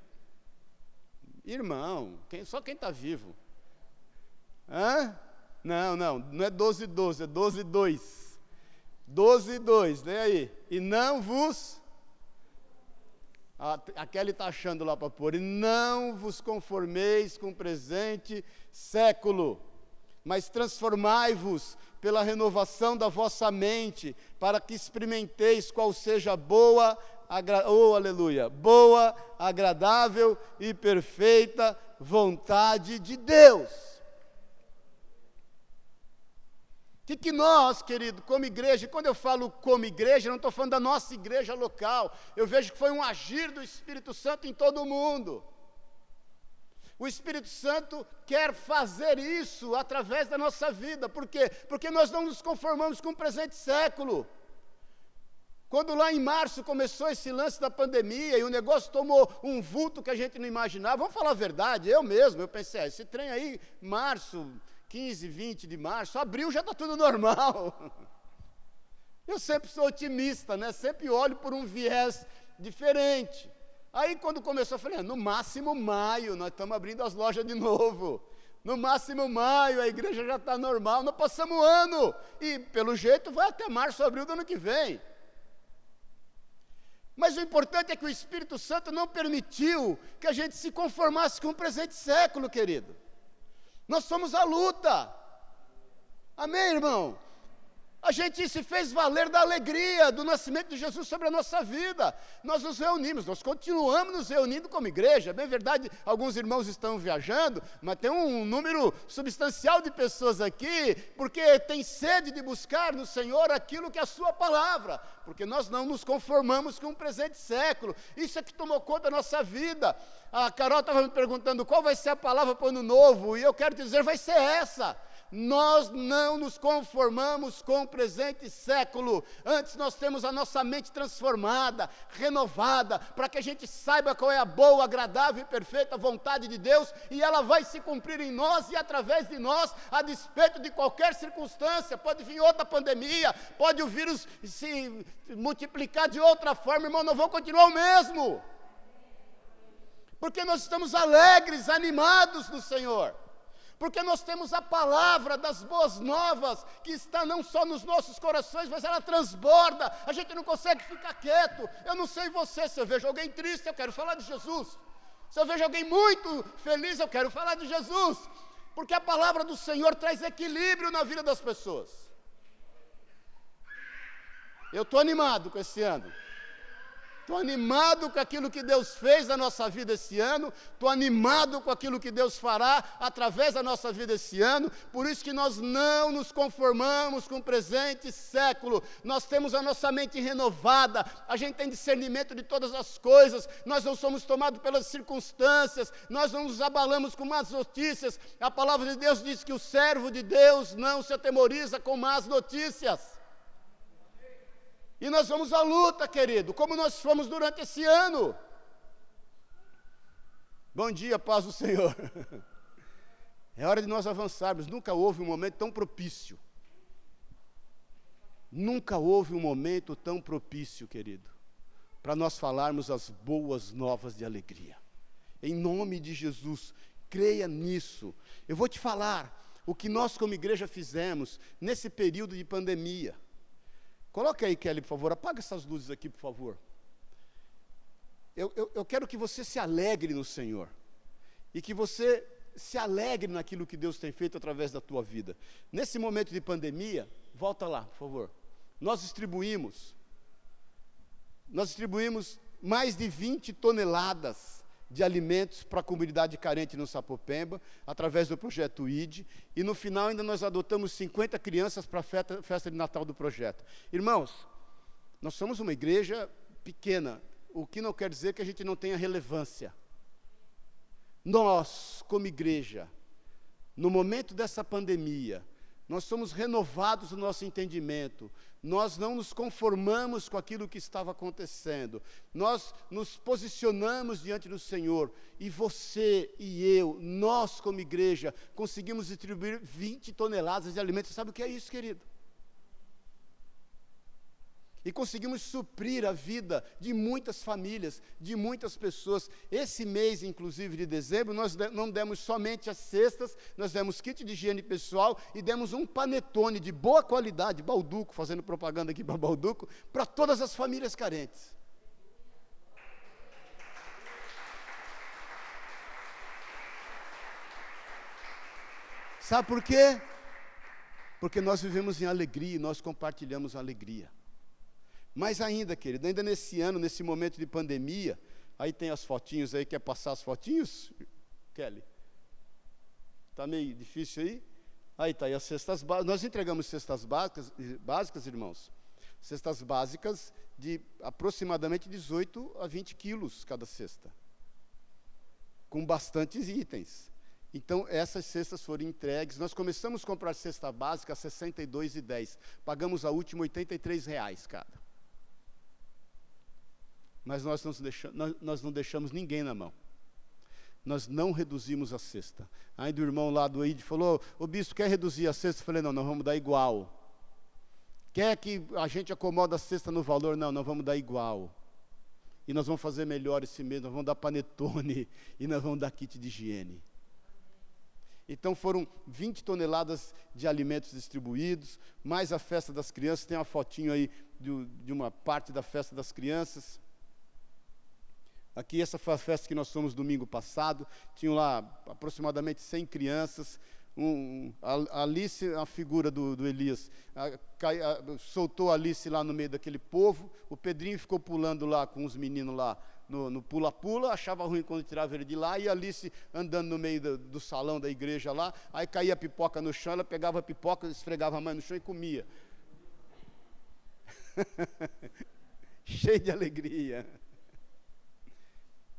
Speaker 1: Irmão, quem, só quem está vivo. Hã? Não, não, não é 12, 12, é 12, 2. 12, 2, lê aí. E não vos. A, a Kelly está achando lá para pôr. E não vos conformeis com o presente século mas transformai-vos pela renovação da vossa mente, para que experimenteis qual seja a boa. Oh aleluia, boa, agradável e perfeita vontade de Deus. O que, que nós, querido, como igreja, quando eu falo como igreja, não estou falando da nossa igreja local, eu vejo que foi um agir do Espírito Santo em todo o mundo. O Espírito Santo quer fazer isso através da nossa vida. Por quê? Porque nós não nos conformamos com o presente século. Quando lá em março começou esse lance da pandemia e o negócio tomou um vulto que a gente não imaginava, vamos falar a verdade, eu mesmo, eu pensei, ah, esse trem aí, março, 15, 20 de março, abril já está tudo normal. [laughs] Eu sempre sou otimista, né? Sempre olho por um viés diferente. Aí quando começou, eu falei, ah, no máximo maio, nós estamos abrindo as lojas de novo. No máximo maio, a igreja já está normal, nós passamos o ano. E pelo jeito vai até março, abril do ano que vem. Mas o importante é que o Espírito Santo não permitiu que a gente se conformasse com o presente século, querido. Nós somos a luta. Amém, irmão? A gente se fez valer da alegria do nascimento de Jesus sobre a nossa vida. Nós nos reunimos, nós continuamos nos reunindo como igreja. É bem verdade, alguns irmãos estão viajando, mas tem um número substancial de pessoas aqui, porque tem sede de buscar no Senhor aquilo que é a Sua palavra, porque nós não nos conformamos com o presente século. Isso é que tomou conta da nossa vida. A Carol estava me perguntando qual vai ser a palavra para o ano novo, e eu quero dizer, vai ser essa nós não nos conformamos com o presente século. Antes nós temos a nossa mente transformada, renovada, para que a gente saiba qual é a boa, agradável e perfeita vontade de Deus, e ela vai se cumprir em nós e através de nós, a despeito de qualquer circunstância. Pode vir outra pandemia, pode o vírus se multiplicar de outra forma, irmão, não vou continuar o mesmo. Porque nós estamos alegres, animados no Senhor porque nós temos a palavra das boas novas que está não só nos nossos corações, mas ela transborda. A gente não consegue ficar quieto. Eu não sei você, se eu vejo alguém triste, eu quero falar de Jesus. Se eu vejo alguém muito feliz, eu quero falar de Jesus. Porque a palavra do Senhor traz equilíbrio na vida das pessoas. Eu estou animado com esse ano. Estou animado com aquilo que Deus fez na nossa vida esse ano, estou animado com aquilo que Deus fará através da nossa vida esse ano, por isso que nós não nos conformamos com o presente século, nós temos a nossa mente renovada, a gente tem discernimento de todas as coisas, nós não somos tomados pelas circunstâncias, nós não nos abalamos com más notícias, a palavra de Deus diz que o servo de Deus não se atemoriza com más notícias. E nós vamos à luta, querido, como nós fomos durante esse ano. Bom dia, paz do Senhor. [laughs] É hora de nós avançarmos. Nunca houve um momento tão propício. Nunca houve um momento tão propício, querido, para nós falarmos as boas novas de alegria. Em nome de Jesus, creia nisso. Eu vou te falar o que nós, como igreja, fizemos nesse período de pandemia. Coloque aí, Kelly, por favor. Apaga essas luzes aqui, por favor. Eu, eu, eu quero que você se alegre no Senhor. E que você se alegre naquilo que Deus tem feito através da tua vida. Nesse momento de pandemia, volta lá, por favor. Nós distribuímos, nós distribuímos mais de 20 toneladas de alimentos para a comunidade carente no Sapopemba, através do projeto ID, e no final ainda nós adotamos 50 crianças para a festa, festa de Natal do projeto. Irmãos, nós somos uma igreja pequena, o que não quer dizer que a gente não tenha relevância. Nós, como igreja, no momento dessa pandemia, nós somos renovados no nosso entendimento, nós não nos conformamos com aquilo que estava acontecendo, nós nos posicionamos diante do Senhor, e você e eu, nós como igreja, conseguimos distribuir 20 toneladas de alimentos. Sabe o que é isso, querido? E conseguimos suprir a vida de muitas famílias, de muitas pessoas. Esse mês, inclusive de dezembro, nós não demos somente as cestas, nós demos kit de higiene pessoal e demos um panetone de boa qualidade, Balduco, fazendo propaganda aqui para Balduco, para todas as famílias carentes. Sabe por quê? Porque nós vivemos em alegria e nós compartilhamos a alegria. Mais ainda, querido, ainda nesse ano, nesse momento de pandemia, aí tem as fotinhos aí, quer passar as fotinhos, Kelly? Está meio difícil aí? Aí está aí as cestas básicas. Nós entregamos cestas básicas, básicas, irmãos. Cestas básicas de aproximadamente 18 a 20 quilos cada cesta. Com bastantes itens. Então, essas cestas foram entregues. Nós começamos a comprar cesta básica a R$ 62,10. Pagamos a última R$ reais cada mas nós não, deixamos, nós, não deixamos ninguém na mão. Nós não reduzimos a cesta. Aí do irmão lá do ID falou: O bispo quer reduzir a cesta? Eu falei: Não, nós vamos dar igual. Quer que a gente acomoda a cesta no valor? Não, nós vamos dar igual. E nós vamos fazer melhor esse mês, nós vamos dar panetone [laughs] e nós vamos dar kit de higiene. Então foram 20 toneladas de alimentos distribuídos, mais a festa das crianças. Tem uma fotinho aí de, de uma parte da festa das crianças. Aqui, essa foi a festa que nós fomos domingo passado. Tinham lá aproximadamente 100 crianças. Um, a, Alice, a figura do, do Elias, a, a, soltou a Alice lá no meio daquele povo. O Pedrinho ficou pulando lá com os meninos lá no pula-pula, achava ruim quando tirava ele de lá, e a Alice andando no meio do, do, salão da igreja lá, aí caía a pipoca no chão, ela pegava a pipoca, esfregava a mão no chão e comia. [laughs] Cheio de alegria.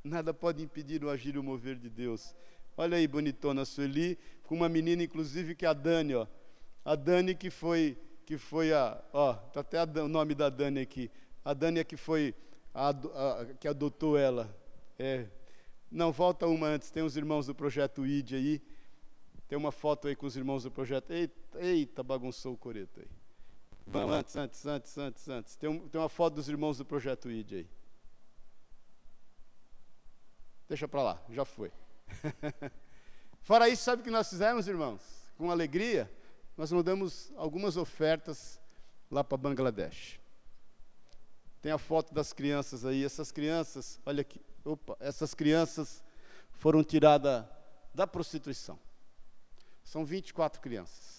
Speaker 1: Nada pode impedir o agir e o mover de Deus. Olha aí, bonitona Sueli, com uma menina, inclusive, que é a Dani, ó. A Dani que foi, que foi a, ó, tá até o nome da Dani aqui. A Dani é que foi, a, a, que adotou ela. É. Não, volta uma antes, tem os irmãos do Projeto ID aí. Tem uma foto aí com os irmãos do Projeto. Eita, eita bagunçou o coreto aí. Vamos, antes, antes, antes, antes, antes. Tem, um, tem uma foto dos irmãos do Projeto ID aí. Deixa para lá, já foi. [laughs] Fora isso, sabe o que nós fizemos, irmãos? Com alegria, nós mandamos algumas ofertas lá para Bangladesh. Tem a foto das crianças aí. Essas crianças, olha aqui, opa, essas crianças foram tiradas da prostituição. São 24 crianças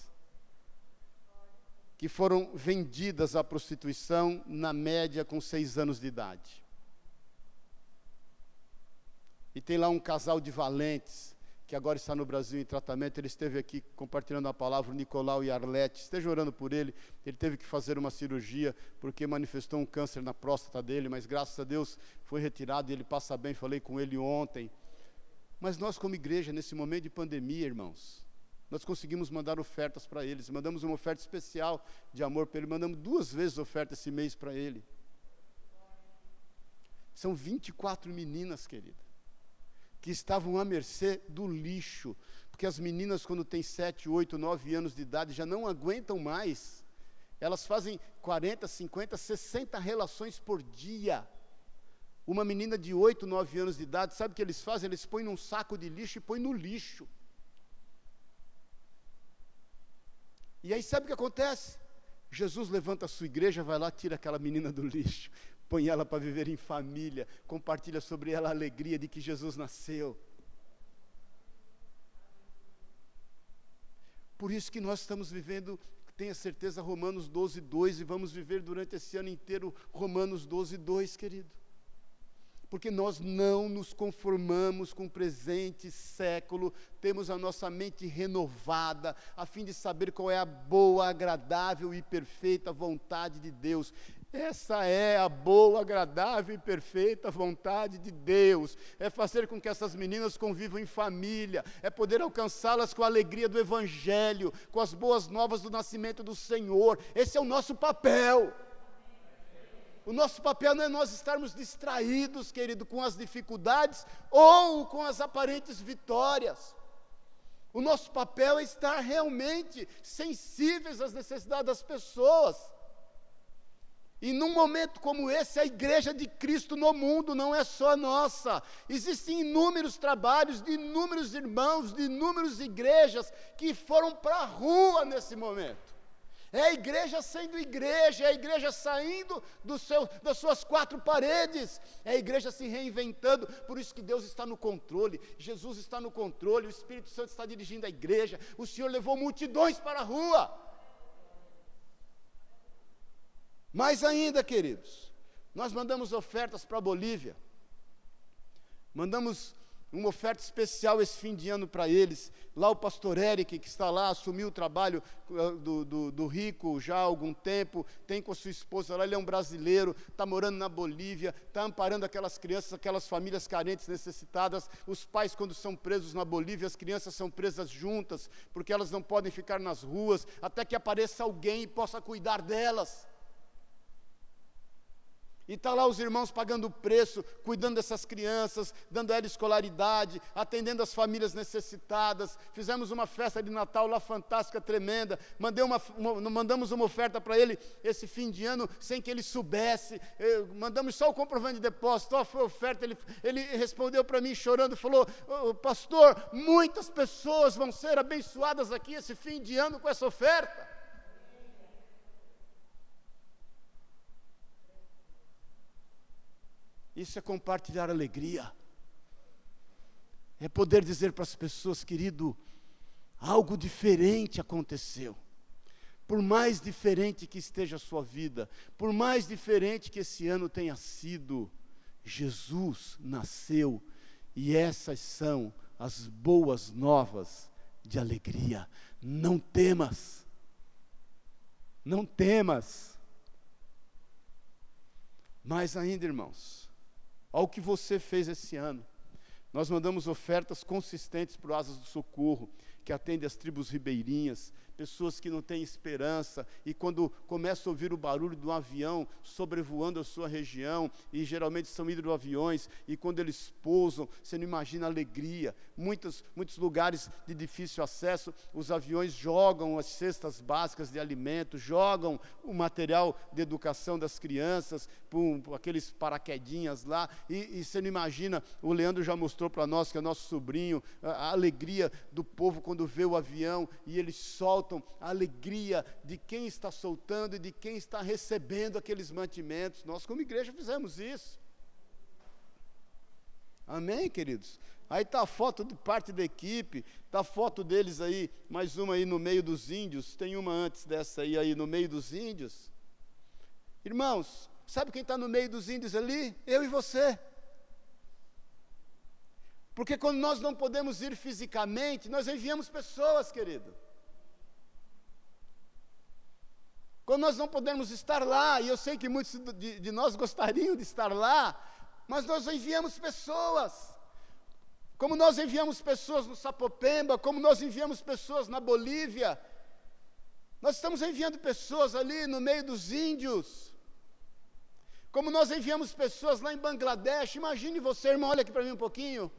Speaker 1: que foram vendidas à prostituição na média com seis anos de idade. E tem lá um casal de valentes, que agora está no Brasil em tratamento. Ele esteve aqui compartilhando a palavra, Nicolau e Arlete. Esteja orando por ele. Ele teve que fazer uma cirurgia porque manifestou um câncer na próstata dele, mas graças a Deus foi retirado e ele passa bem. Falei com ele ontem. Mas nós, como igreja, nesse momento de pandemia, irmãos, nós conseguimos mandar ofertas para eles. Mandamos uma oferta especial de amor para ele. Mandamos duas vezes oferta esse mês para ele. São 24 meninas, querida que estavam à mercê do lixo, porque as meninas, quando têm 7, 8, 9 anos de idade, já não aguentam mais. Elas fazem 40, 50, 60 relações por dia. Uma menina de 8, 9 anos de idade, sabe o que eles fazem? Eles põem num saco de lixo e põem no lixo. E aí sabe o que acontece? Jesus levanta a sua igreja, vai lá, tira aquela menina do lixo, põe ela para viver em família, compartilha sobre ela a alegria de que Jesus nasceu. Por isso que nós estamos vivendo, tenha certeza, Romanos 12, 2, e vamos viver durante esse ano inteiro Romanos 12, 2, querido. porque nós não nos conformamos com o presente século, temos a nossa mente renovada, a fim de saber qual é a boa, agradável e perfeita vontade de Deus. Essa é a boa, agradável e perfeita vontade de Deus. É fazer com que essas meninas convivam em família, é poder alcançá-las com a alegria do Evangelho, com as boas novas do nascimento do Senhor. Esse é o nosso papel. O nosso papel não é nós estarmos distraídos, querido, com as dificuldades ou com as aparentes vitórias. O nosso papel é estar realmente sensíveis às necessidades das pessoas. E num momento como esse, a igreja de Cristo no mundo não é só nossa. Existem inúmeros trabalhos de inúmeros irmãos, de inúmeras igrejas que foram para a rua nesse momento. É a igreja sendo igreja, é a igreja saindo do seu, das suas quatro paredes, é a igreja se reinventando, por isso que Deus está no controle, Jesus está no controle, o Espírito Santo está dirigindo a igreja, o Senhor levou multidões para a rua. Mais ainda, queridos, nós mandamos ofertas para a Bolívia, mandamos uma oferta especial esse fim de ano para eles. Lá o pastor Eric, que está lá, assumiu o trabalho uh, do, do, do, Rico já há algum tempo, tem com a sua esposa lá, ele é um brasileiro, está morando na Bolívia, está amparando aquelas crianças, aquelas famílias carentes, necessitadas. Os pais, quando são presos na Bolívia, as crianças são presas juntas, porque elas não podem ficar nas ruas, até que apareça alguém e possa cuidar delas. E está lá os irmãos pagando o preço, cuidando dessas crianças, dando a escolaridade, atendendo as famílias necessitadas. Fizemos uma festa de Natal lá fantástica, tremenda. Mandei uma, uma mandamos uma oferta para ele esse fim de ano, sem que ele soubesse. Eu, mandamos só o comprovante de depósito, ó, foi oferta. Ele, ele respondeu para mim chorando, falou: oh, Pastor, muitas pessoas vão ser abençoadas aqui esse fim de ano com essa oferta. Isso é compartilhar alegria. É poder dizer para as pessoas, querido, algo diferente aconteceu. Por mais diferente que esteja a sua vida, por mais diferente que esse ano tenha sido, Jesus nasceu e essas são as boas novas de alegria. Não temas, não temas. Mais ainda, irmãos, ao que você fez esse ano. Nós mandamos ofertas consistentes para o Asas do Socorro, que atende as tribos ribeirinhas, pessoas que não têm esperança, e quando começa a ouvir o barulho de um avião sobrevoando a sua região, e geralmente são hidroaviões, e quando eles pousam, você não imagina a alegria. Muitos, muitos lugares de difícil acesso, os aviões jogam as cestas básicas de alimento, jogam o material de educação das crianças, por aqueles paraquedinhas lá, e, e você não imagina, o Leandro já mostrou para nós, que é nosso sobrinho, a, a alegria do povo quando vê o avião, e eles soltam soltam a alegria de quem está soltando e de quem está recebendo aqueles mantimentos. Nós, como igreja, fizemos isso. Amém, queridos? Aí está a foto de parte da equipe, está a foto deles aí, mais uma aí no meio dos índios, tem uma antes dessa aí, aí no meio dos índios. Irmãos, sabe quem está no meio dos índios ali? Eu e você. Porque quando nós não podemos ir fisicamente, nós enviamos pessoas, querido. Quando nós não podemos estar lá, e eu sei que muitos de, de nós gostariam de estar lá, mas nós enviamos pessoas. Como nós enviamos pessoas no Sapopemba, como nós enviamos pessoas na Bolívia, nós estamos enviando pessoas ali no meio dos índios. Como nós enviamos pessoas lá em Bangladesh, imagine você, irmão, olha aqui para mim um pouquinho.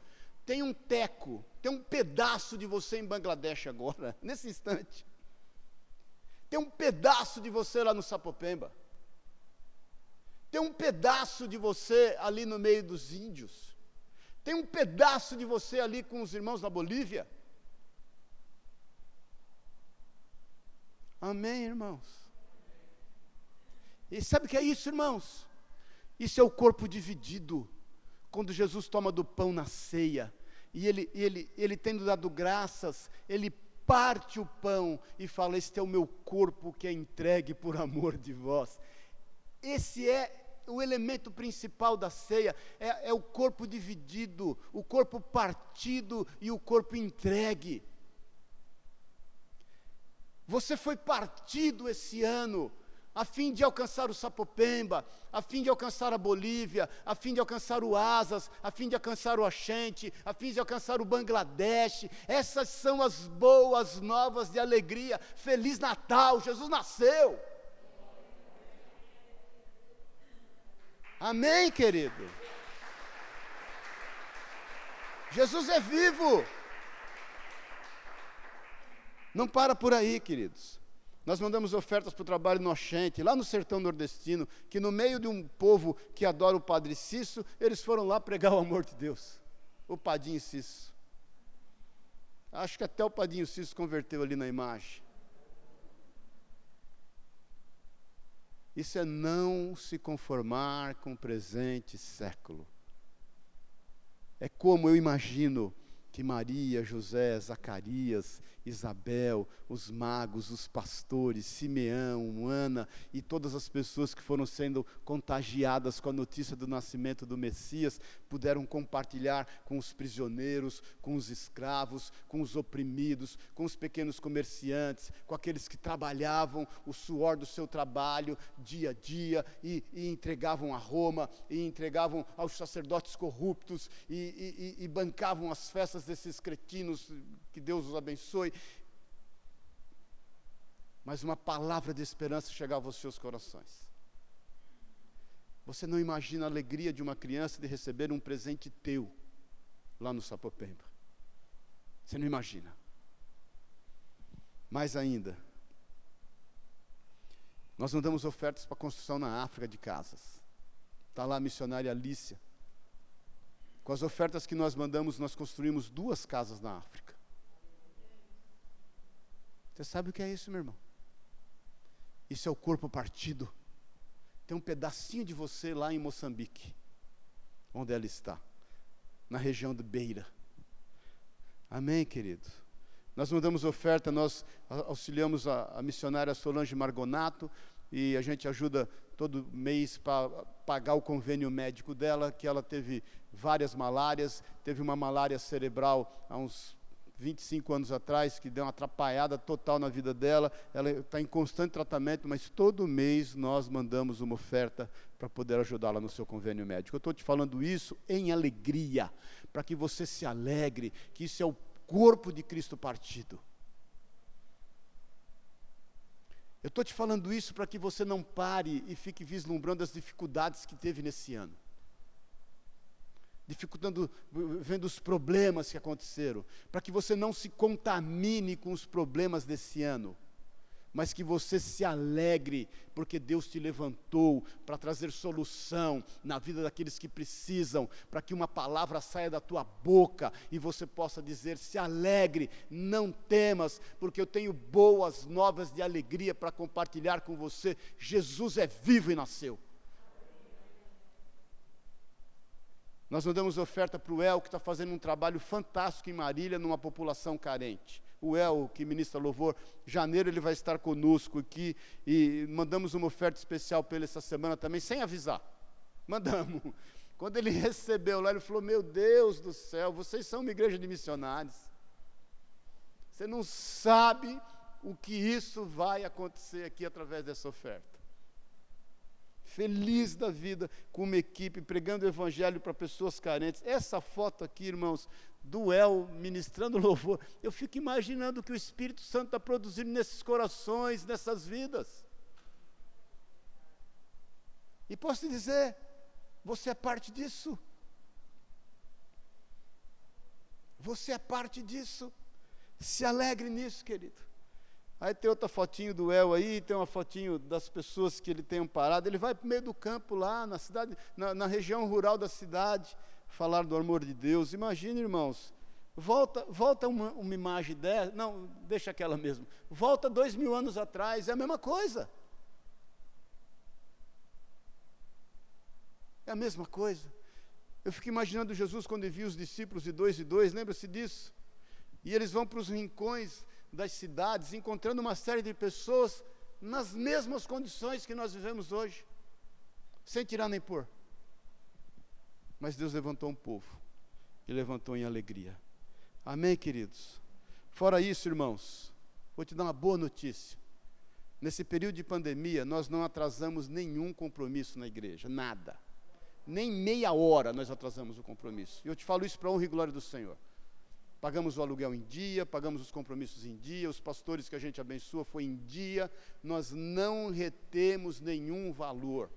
Speaker 1: Tem um teco, tem um pedaço de você em Bangladesh agora, [laughs] nesse instante. Tem um pedaço de você lá no Sapopemba. Tem um pedaço de você ali no meio dos índios. Tem um pedaço de você ali com os irmãos na Bolívia. Amém, irmãos? E sabe o que é isso, irmãos? Isso é o corpo dividido. Quando Jesus toma do pão na ceia, e ele, ele, ele tendo dado graças, ele parte o pão e fala: Este é o meu corpo que é entregue por amor de vós. Esse é o elemento principal da ceia é, é o corpo dividido, o corpo partido e o corpo entregue. Você foi partido esse ano a fim de alcançar o Sapopemba, a fim de alcançar a Bolívia, a fim de alcançar o Asas, a fim de alcançar o Axente, a fim de alcançar o Bangladesh. Essas são as boas novas de alegria. Feliz Natal, Jesus nasceu. Amém, querido? Jesus é vivo. Não para por aí, queridos. Nós mandamos ofertas para o trabalho no Oxente, lá no sertão nordestino, que no meio de um povo que adora o Padre Cício, eles foram lá pregar o amor de Deus. O Padinho Cício. Acho que até o Padinho Cício converteu ali na imagem. Isso é não se conformar com o presente século. É como eu imagino que Maria, José, Zacarias, Isabel, os magos, os pastores, Simeão, Ana e todas as pessoas que foram sendo contagiadas com a notícia do nascimento do Messias, puderam compartilhar com os prisioneiros, com os escravos, com os oprimidos, com os pequenos comerciantes, com aqueles que trabalhavam o suor do seu trabalho dia a dia e, e entregavam a Roma, e entregavam aos sacerdotes corruptos e, e, e bancavam as festas desses cretinos que Deus os abençoe. Mas uma palavra de esperança chegava aos seus corações. Você não imagina a alegria de uma criança de receber um presente teu lá no Sapopemba. Você não imagina. Mais ainda, nós mandamos ofertas para construção na África de casas. Está lá a missionária Alícia. Com as ofertas que nós mandamos, nós construímos duas casas na África. Você sabe o que é isso, meu irmão? Isso é o corpo partido. Tem um pedacinho de você lá em Moçambique, onde ela está, na região de Beira. Amém, querido? Nós mandamos oferta, nós auxiliamos a, a missionária Solange Margonato e a gente ajuda todo mês para pagar o convênio médico dela, que ela teve várias malárias, teve uma malária cerebral há uns 25 anos atrás, que deu uma atrapalhada total na vida dela. Ela está em constante tratamento, mas todo mês nós mandamos uma oferta para poder ajudá-la no seu convênio médico. Eu estou te falando isso em alegria, para que você se alegre, que isso é o corpo de Cristo partido. Eu estou te falando isso para que você não pare e fique vislumbrando as dificuldades que teve nesse ano dificultando, vendo os problemas que aconteceram, para que você não se contamine com os problemas desse ano, mas que você se alegre, porque Deus te levantou para trazer solução na vida daqueles que precisam, para que uma palavra saia da tua boca e você possa dizer: se alegre, não temas, porque eu tenho boas novas de alegria para compartilhar com você. Jesus é vivo e nasceu. Nós mandamos oferta para o El, que está fazendo um trabalho fantástico em Marília, numa população carente. O El, que ministra louvor, janeiro ele vai estar conosco aqui e mandamos uma oferta especial para ele essa semana também, sem avisar. Mandamos. Quando ele [laughs] recebeu lá, ele falou: Meu Deus do céu, vocês são uma igreja de missionários. Você não sabe o que isso vai acontecer aqui através dessa oferta feliz da vida com uma equipe pregando o evangelho para pessoas carentes. Essa foto aqui, irmãos, do El ministrando [laughs] louvor, eu fico imaginando o que o Espírito Santo está produzindo nesses corações, nessas vidas. E posso te dizer, você é parte disso. Você é parte disso. Se alegre nisso, querido. Aí tem outra fotinho do El aí, tem uma fotinho das pessoas que ele tem parado. Ele vai para o meio do campo lá, na cidade, na, na, região rural da cidade, falar do amor de Deus. Imagina, irmãos, volta, volta uma, uma imagem dessa, não, deixa aquela mesmo. Volta dois mil anos atrás, é a mesma coisa. É a mesma coisa. Eu fico imaginando Jesus quando envia os discípulos de dois e dois, lembra-se disso? E eles vão para os rincões das cidades, encontrando uma série de pessoas nas mesmas condições que nós vivemos hoje. sem tirar nem pôr. Mas Deus levantou um povo e levantou em alegria. Amém, queridos? Fora isso, irmãos, vou te dar uma boa notícia. Nesse período de pandemia, nós não atrasamos nenhum compromisso na igreja, nada. Nem meia hora nós atrasamos o compromisso. E eu te falo isso para honra e glória do Senhor. Pagamos o aluguel em dia, pagamos os compromissos em dia, os pastores que a gente abençoa foi em dia, nós não retemos nenhum valor.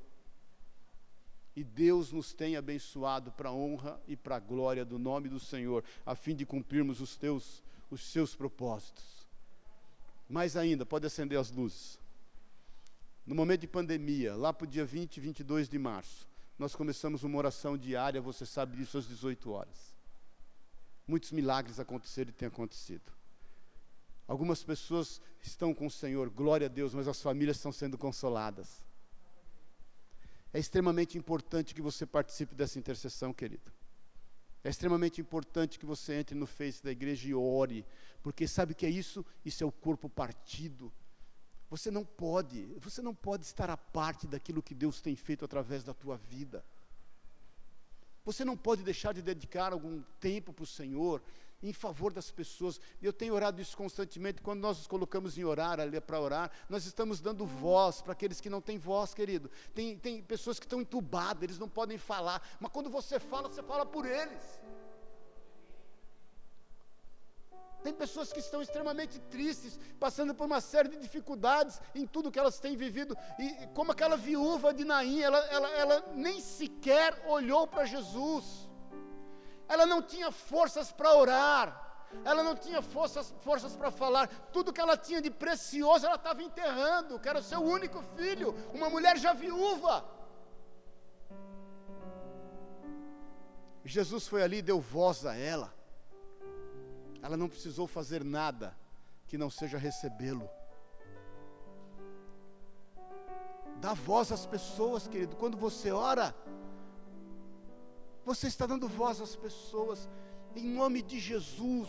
Speaker 1: E Deus nos tem abençoado para a honra e para a glória do nome do Senhor, a fim de cumprirmos os teus os seus propósitos. Mais ainda, pode acender as luzes. No momento de pandemia, lá para o dia 20 e 22 de março, nós começamos uma oração diária, você sabe disso, às 18 horas. Muitos milagres aconteceram e têm acontecido. Algumas pessoas estão com o Senhor, glória a Deus, mas as famílias estão sendo consoladas. É extremamente importante que você participe dessa intercessão, querido. É extremamente importante que você entre no Face da igreja e ore, porque sabe o que é isso? Isso é o corpo partido. Você não pode, você não pode estar à parte daquilo que Deus tem feito através da tua vida. Você não pode deixar de dedicar algum tempo para o Senhor em favor das pessoas. Eu tenho orado isso constantemente. Quando nós nos colocamos em orar, ali para orar, nós estamos dando voz para aqueles que não têm voz, querido. Tem, tem pessoas que estão entubadas, eles não podem falar. Mas quando você fala, você fala por eles. Tem pessoas que estão extremamente tristes, passando por uma série de dificuldades em tudo que elas têm vivido. E como aquela viúva de Naim, ela, ela, ela nem sequer olhou para Jesus. Ela não tinha forças para orar. Ela não tinha forças, forças para falar. Tudo que ela tinha de precioso, ela estava enterrando, que era o seu único filho, uma mulher já viúva. Jesus foi ali e deu voz a ela. Ela não precisou fazer nada que não seja recebê-lo. Dá voz às pessoas, querido. Quando você ora, você está dando voz às pessoas. Em nome de Jesus,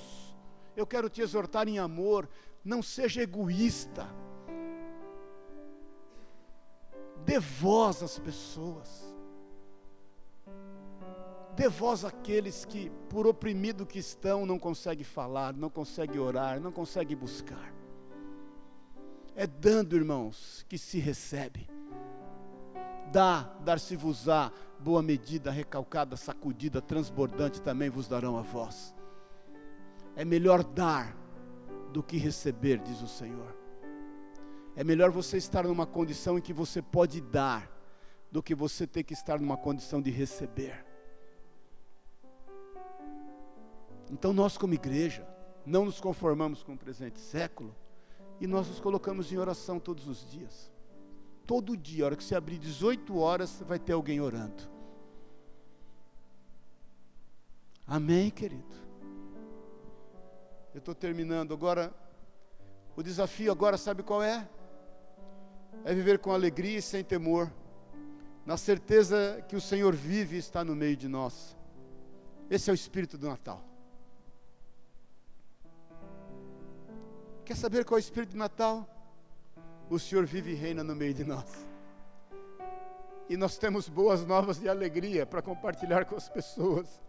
Speaker 1: eu quero te exortar em amor. Não seja egoísta. Dê voz às pessoas. Dê voz àqueles que, por oprimido que estão, não conseguem falar, não conseguem orar, não conseguem buscar. É dando, irmãos, que se recebe. Dá, dar-se-vos-á, boa medida, recalcada, sacudida, transbordante também vos darão a voz. É melhor dar do que receber, diz o Senhor. É melhor você estar numa condição em que você pode dar, do que você ter que estar numa condição de receber. Então nós, como igreja, não nos conformamos com o presente século e nós nos colocamos em oração todos os dias. Todo dia, a hora que você abrir 18 horas, vai ter alguém orando. Amém, querido? Eu estou terminando agora. O desafio agora, sabe qual é? É viver com alegria e sem temor, na certeza que o Senhor vive e está no meio de nós. Esse é o espírito do Natal. Quer saber qual é o Espírito de Natal? O Senhor vive e reina no meio de nós. E nós temos boas novas de alegria para compartilhar com as pessoas.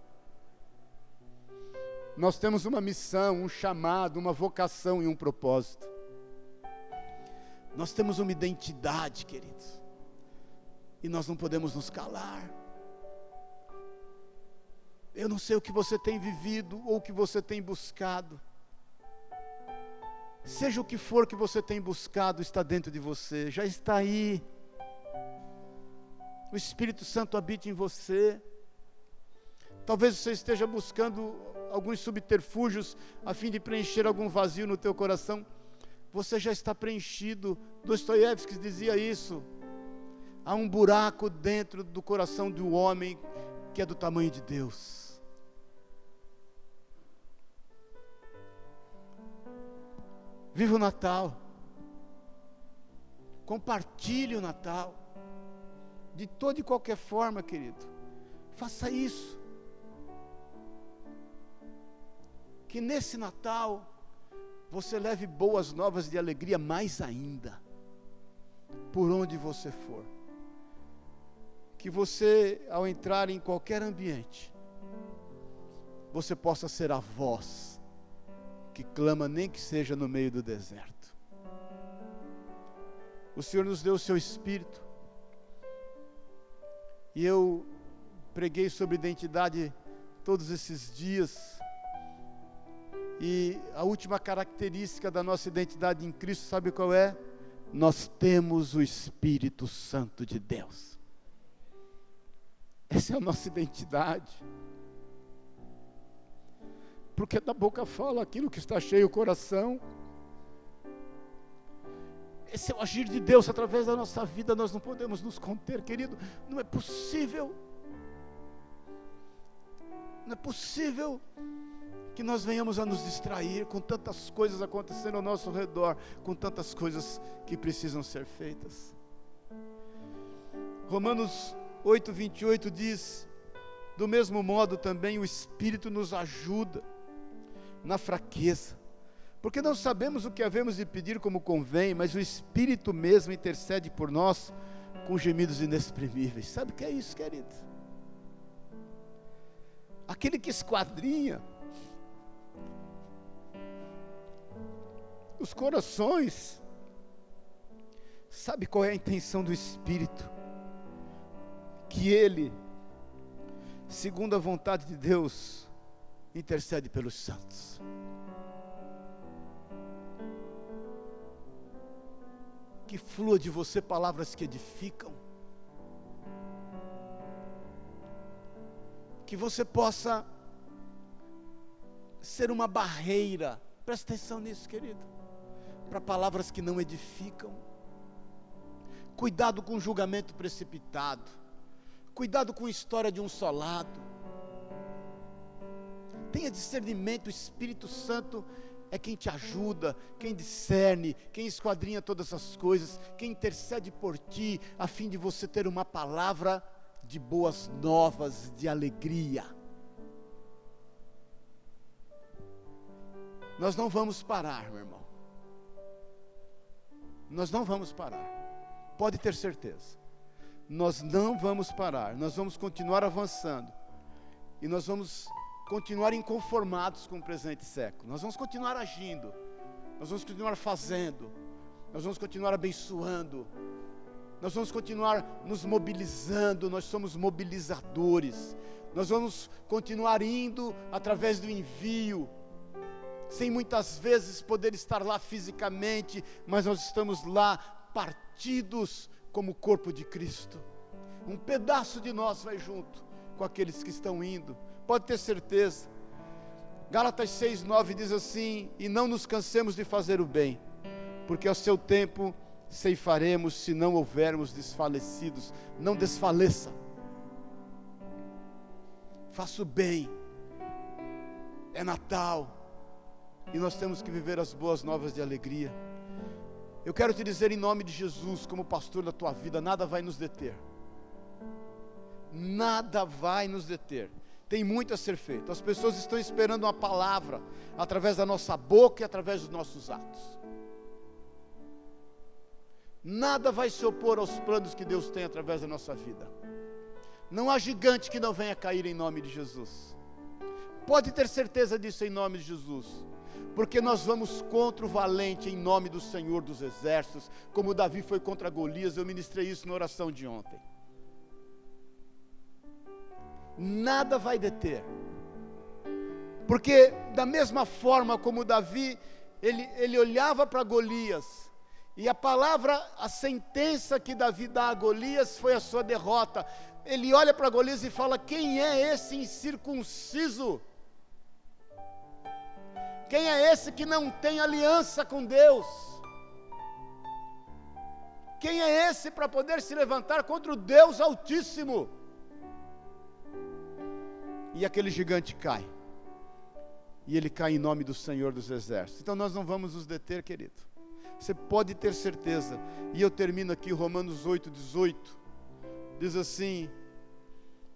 Speaker 1: Nós temos uma missão, um chamado, uma vocação e um propósito. Nós temos uma identidade, queridos. E nós não podemos nos calar. Eu não sei o que você tem vivido ou o que você tem buscado. Seja o que for que você tem buscado, está dentro de você, já está aí. O Espírito Santo habita em você. Talvez você esteja buscando alguns subterfúgios a fim de preencher algum vazio no teu coração. Você já está preenchido. Dostoiévski dizia isso. Há um buraco dentro do coração do homem que é do tamanho de Deus. Viva o Natal. Compartilhe o Natal. De toda e qualquer forma, querido. Faça isso. Que nesse Natal você leve boas novas de alegria mais ainda. Por onde você for. que você, ao entrar em qualquer ambiente, você possa ser a voz que clama, nem que seja no meio do deserto. O Senhor nos deu o seu Espírito, e eu preguei sobre identidade todos esses dias. E a última característica da nossa identidade em Cristo, sabe qual é? Nós temos o Espírito Santo de Deus. Essa é a nossa identidade. Porque da boca fala aquilo que está cheio o coração. Esse é o agir de Deus através da nossa vida, nós não podemos nos conter, querido, não é possível. Não é possível que nós venhamos a nos distrair com tantas coisas acontecendo ao nosso redor, com tantas coisas que precisam ser feitas. Romanos 8, 28 diz: do mesmo modo também o Espírito nos ajuda na fraqueza, porque não sabemos o que havemos de pedir como convém, mas o Espírito mesmo intercede por nós com gemidos inexprimíveis. Sabe o que é isso, querido? aquele que esquadrinha os corações, sabe qual é a intenção do Espírito? Que Ele, segundo a vontade de Deus, intercede pelos santos. Que flua de você palavras que edificam que você possa ser uma barreira, presta atenção nisso, querido, para palavras que não edificam. Cuidado com julgamento precipitado, cuidado com a história de um só lado. Tenha discernimento, o Espírito Santo é quem te ajuda, quem discerne, quem esquadrinha todas as coisas, quem intercede por ti, a fim de você ter uma palavra de boas novas, de alegria. Nós não vamos parar, meu irmão. Nós não vamos parar. Pode ter certeza. Nós não vamos parar. Nós vamos continuar avançando. E nós vamos continuar inconformados com o presente século. Nós vamos continuar agindo. Nós vamos continuar fazendo. Nós vamos continuar abençoando nós vamos continuar nos mobilizando, nós somos mobilizadores, nós vamos continuar indo através do envio, sem muitas vezes poder estar lá fisicamente, mas nós estamos lá partidos como corpo de Cristo. Um pedaço de nós vai junto com aqueles que estão indo, pode ter certeza. Gálatas 6,9 diz assim: E não nos cansemos de fazer o bem, porque ao seu tempo ceifaremos se não houvermos desfalecidos. Não desfaleça. Faça o bem. É Natal. E nós temos que viver as boas novas de alegria. Eu quero te dizer em nome de Jesus, como pastor da tua vida, nada vai nos deter. Nada vai nos deter. Tem muito a ser feito. As pessoas estão esperando uma palavra através da nossa boca e através dos nossos atos nada vai se opor aos planos que Deus tem através da nossa vida. Não há gigante que não venha cair em nome de Jesus. Pode ter certeza disso em nome de Jesus. Porque nós vamos contra o valente em nome do Senhor dos Exércitos, como Davi foi contra Golias, eu ministrei isso na oração de ontem. Nada vai deter. Porque da mesma forma como Davi, ele, ele olhava para Golias, e a palavra, a sentença que Davi dá a Golias foi a sua derrota. Ele olha para Golias e fala: Quem é esse incircunciso? Quem é esse que não tem aliança com Deus? Quem é esse para poder se levantar contra o Deus Altíssimo? E aquele gigante cai. E ele cai em nome do Senhor dos Exércitos. Então nós não vamos nos deter, querido você pode ter certeza. E eu termino aqui Romanos 8, 18. Diz assim: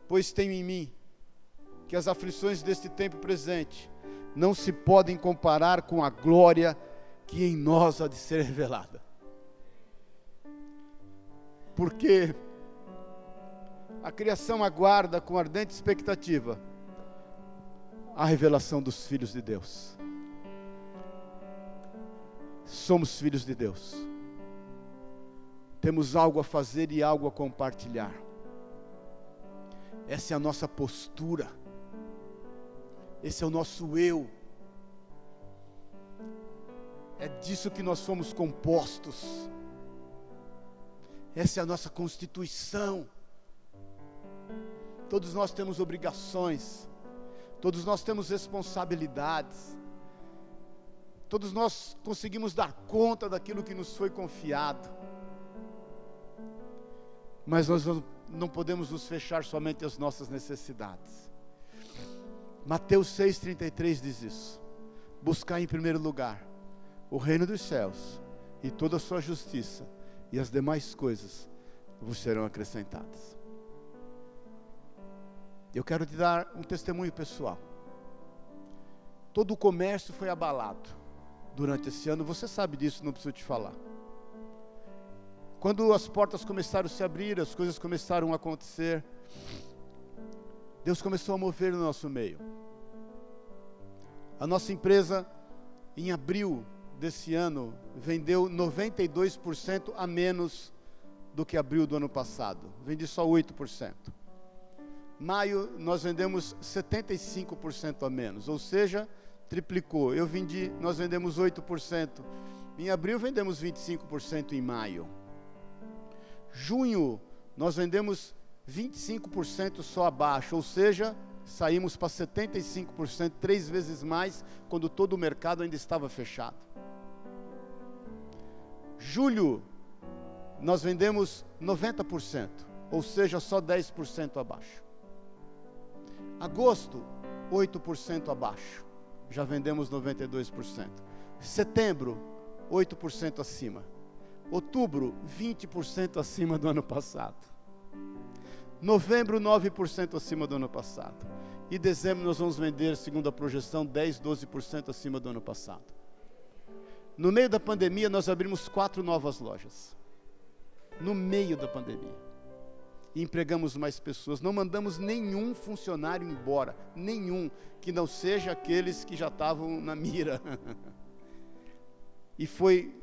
Speaker 1: Pois tenho em mim que as aflições deste tempo presente não se podem comparar com a glória que em nós há de ser revelada. Porque A criação aguarda com ardente expectativa a revelação dos filhos de Deus. Somos filhos de Deus. Temos algo a fazer e algo a compartilhar. Essa é a nossa postura. Esse é o nosso eu. É disso que nós somos compostos. Essa é a nossa constituição. Todos nós temos obrigações, todos nós temos responsabilidades, todos nós conseguimos dar conta daquilo que nos foi confiado, mas nós não podemos nos fechar somente às nossas necessidades. Mateus 6,33 diz isso: buscar em primeiro lugar o reino dos céus e toda a sua justiça, e as demais coisas vos serão acrescentadas. Eu quero te dar um testemunho pessoal. Todo o comércio foi abalado durante esse ano, você sabe disso, não preciso te falar. Quando as portas começaram a se abrir, as coisas começaram a acontecer, Deus começou a mover no nosso meio. A nossa empresa, em abril desse ano, vendeu 92% a menos do que abril do ano passado. Vendi só 8%. Maio nós vendemos 75% a menos, ou seja, triplicou. Eu vendi, nós vendemos 8%. Em abril vendemos 25% em maio. Junho nós vendemos 25% só abaixo, ou seja, saímos para 75%, três vezes mais, quando todo o mercado ainda estava fechado. Julho, nós vendemos 90%, ou seja, só 10% abaixo. Agosto, 8% abaixo, já vendemos 92%. Setembro, 8% acima. Outubro, 20% acima do ano passado. Novembro, 9% acima do ano passado. E dezembro nós vamos vender, segundo a projeção, 10, 12% acima do ano passado. No meio da pandemia, nós abrimos quatro novas lojas. No meio da pandemia. E empregamos mais pessoas. Não mandamos nenhum funcionário embora. Nenhum. Que não seja aqueles que já estavam na mira. [laughs] e foi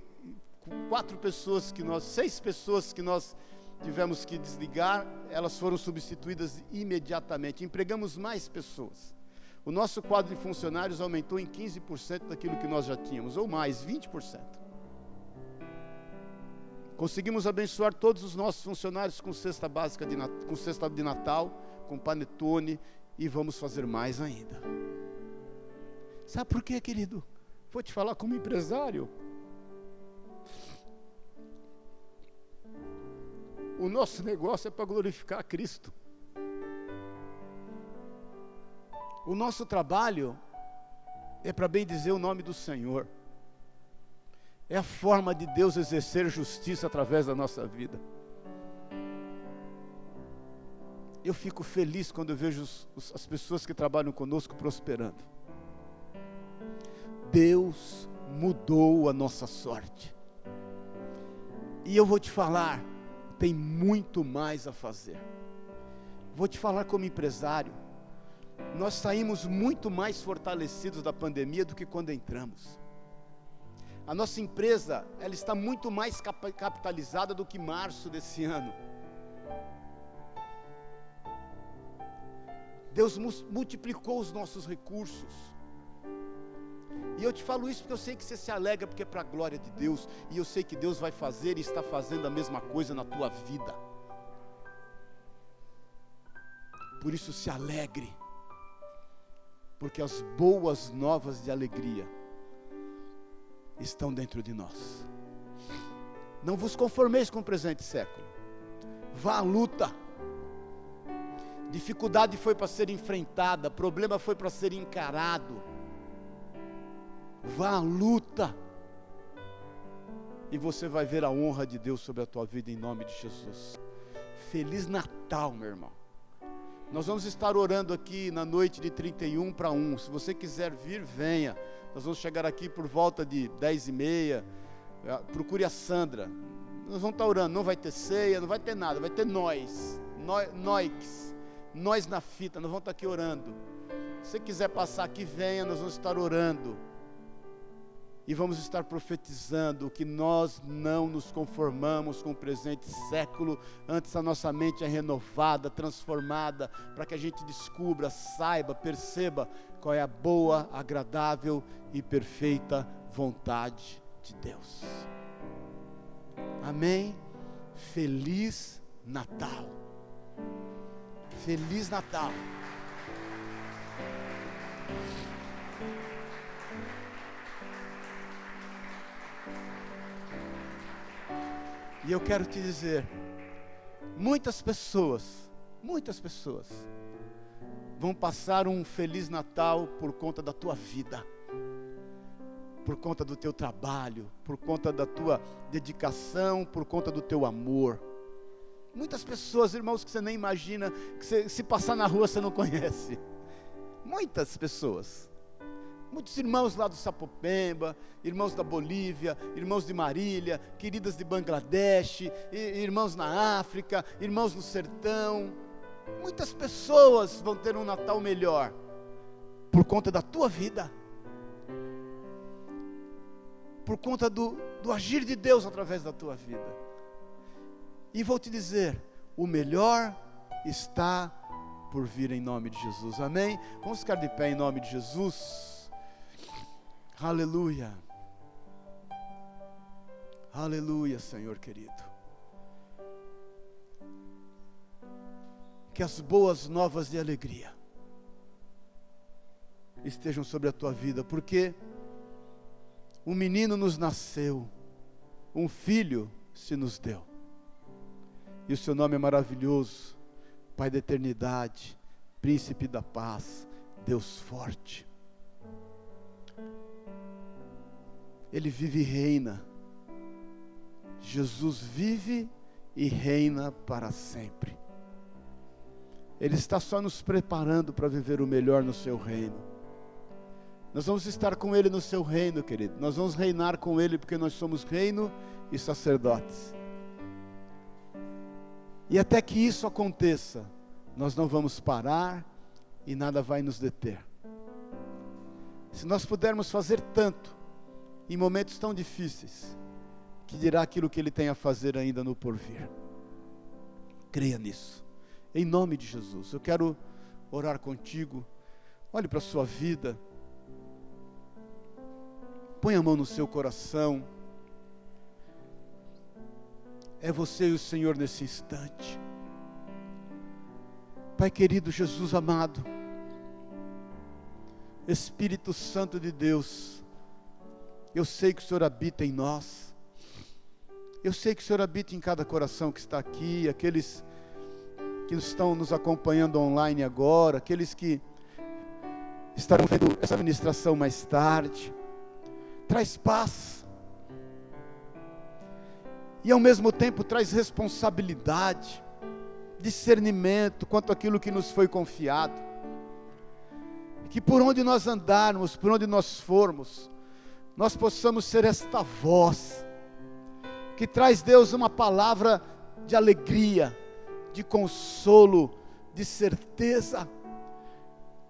Speaker 1: quatro pessoas que nós, seis pessoas que nós tivemos que desligar, elas foram substituídas imediatamente. Empregamos mais pessoas. O nosso quadro de funcionários aumentou em 15% daquilo que nós já tínhamos, ou mais, 20%. Conseguimos abençoar todos os nossos funcionários com cesta básica de, com cesta de Natal, com panetone e vamos fazer mais ainda. Sabe por quê, querido? Vou te falar como empresário. O nosso negócio é para glorificar Cristo. O nosso trabalho é para bem dizer o nome do Senhor. É a forma de Deus exercer justiça através da nossa vida. Eu fico feliz quando eu vejo os, os, as pessoas que trabalham conosco prosperando. Deus mudou a nossa sorte. E eu vou te falar, tem muito mais a fazer. Vou te falar como empresário nós saímos muito mais fortalecidos da pandemia do que quando entramos. A nossa empresa, ela está muito mais capitalizada do que março desse ano. Deus multiplicou os nossos recursos. E eu te falo isso porque eu sei que você se alegra, porque é para a glória de Deus. E eu sei que Deus vai fazer e está fazendo a mesma coisa na tua vida. Por isso se alegre porque as boas novas de alegria estão dentro de nós. Não vos conformeis com o presente século. Vá à luta. Dificuldade foi para ser enfrentada, problema foi para ser encarado. Vá à luta. E você vai ver a honra de Deus sobre a tua vida em nome de Jesus. Feliz Natal, meu irmão. Nós vamos estar orando aqui na noite de 31 para 1. Se você quiser vir, venha. Nós vamos chegar aqui por volta de 10 e meia. É, procure a Sandra. Nós vamos estar orando. Não vai ter ceia, não vai ter nada. Vai ter nós. Noix, nós na fita, nós vamos estar aqui orando. Se você quiser passar aqui, venha, nós vamos estar orando. E vamos estar profetizando que nós não nos conformamos com o presente século, antes a nossa mente é renovada, transformada, para que a gente descubra, saiba, perceba qual é a boa, agradável e perfeita vontade de Deus. Amém? Feliz Natal. Feliz Natal. E eu quero te dizer, muitas pessoas, muitas pessoas vão passar um feliz Natal por conta da tua vida, por conta do teu trabalho, por conta da tua dedicação, por conta do teu amor. Muitas pessoas, irmãos, que você nem imagina, que você, se passar na rua você não conhece. Muitas pessoas. Muitos irmãos lá do Sapopemba, irmãos da Bolívia, irmãos de Marília, queridas de Bangladesh, irmãos na África, irmãos no sertão. Muitas pessoas vão ter um Natal melhor por conta da tua vida, por conta do, do agir de Deus através da tua vida. E vou te dizer: o melhor está por vir em nome de Jesus. Amém? Vamos ficar de pé em nome de Jesus. Aleluia. Aleluia, Senhor querido. Que as boas novas de alegria estejam sobre a tua vida, porque um menino nos nasceu, um filho se nos deu. E o seu nome é maravilhoso, Pai da eternidade, Príncipe da paz, Deus forte. Ele vive e reina. Jesus vive e reina para sempre. Ele está só nos preparando para viver o melhor no seu reino. Nós vamos estar com Ele no seu reino, querido. Nós vamos reinar com Ele porque nós somos reino e sacerdotes. E até que isso aconteça, nós não vamos parar e nada vai nos deter. Se nós pudermos fazer tanto em momentos tão difíceis, que dirá aquilo que Ele tem a fazer ainda no porvir. Creia nisso. Em nome de Jesus. Eu quero orar contigo. Olhe para a sua vida. Põe a mão no seu coração. É você e o Senhor nesse instante. Pai querido, Jesus amado, Espírito Santo de Deus, eu sei que o Senhor habita em nós, eu sei que o Senhor habita em cada coração que está aqui, aqueles que estão nos acompanhando online agora, aqueles que estarão vendo essa ministração mais tarde. Traz paz, e ao mesmo tempo traz responsabilidade, discernimento quanto àquilo que nos foi confiado. Que por onde nós andarmos, por onde nós formos, nós possamos ser esta voz que traz Deus uma palavra de alegria, de consolo, de certeza.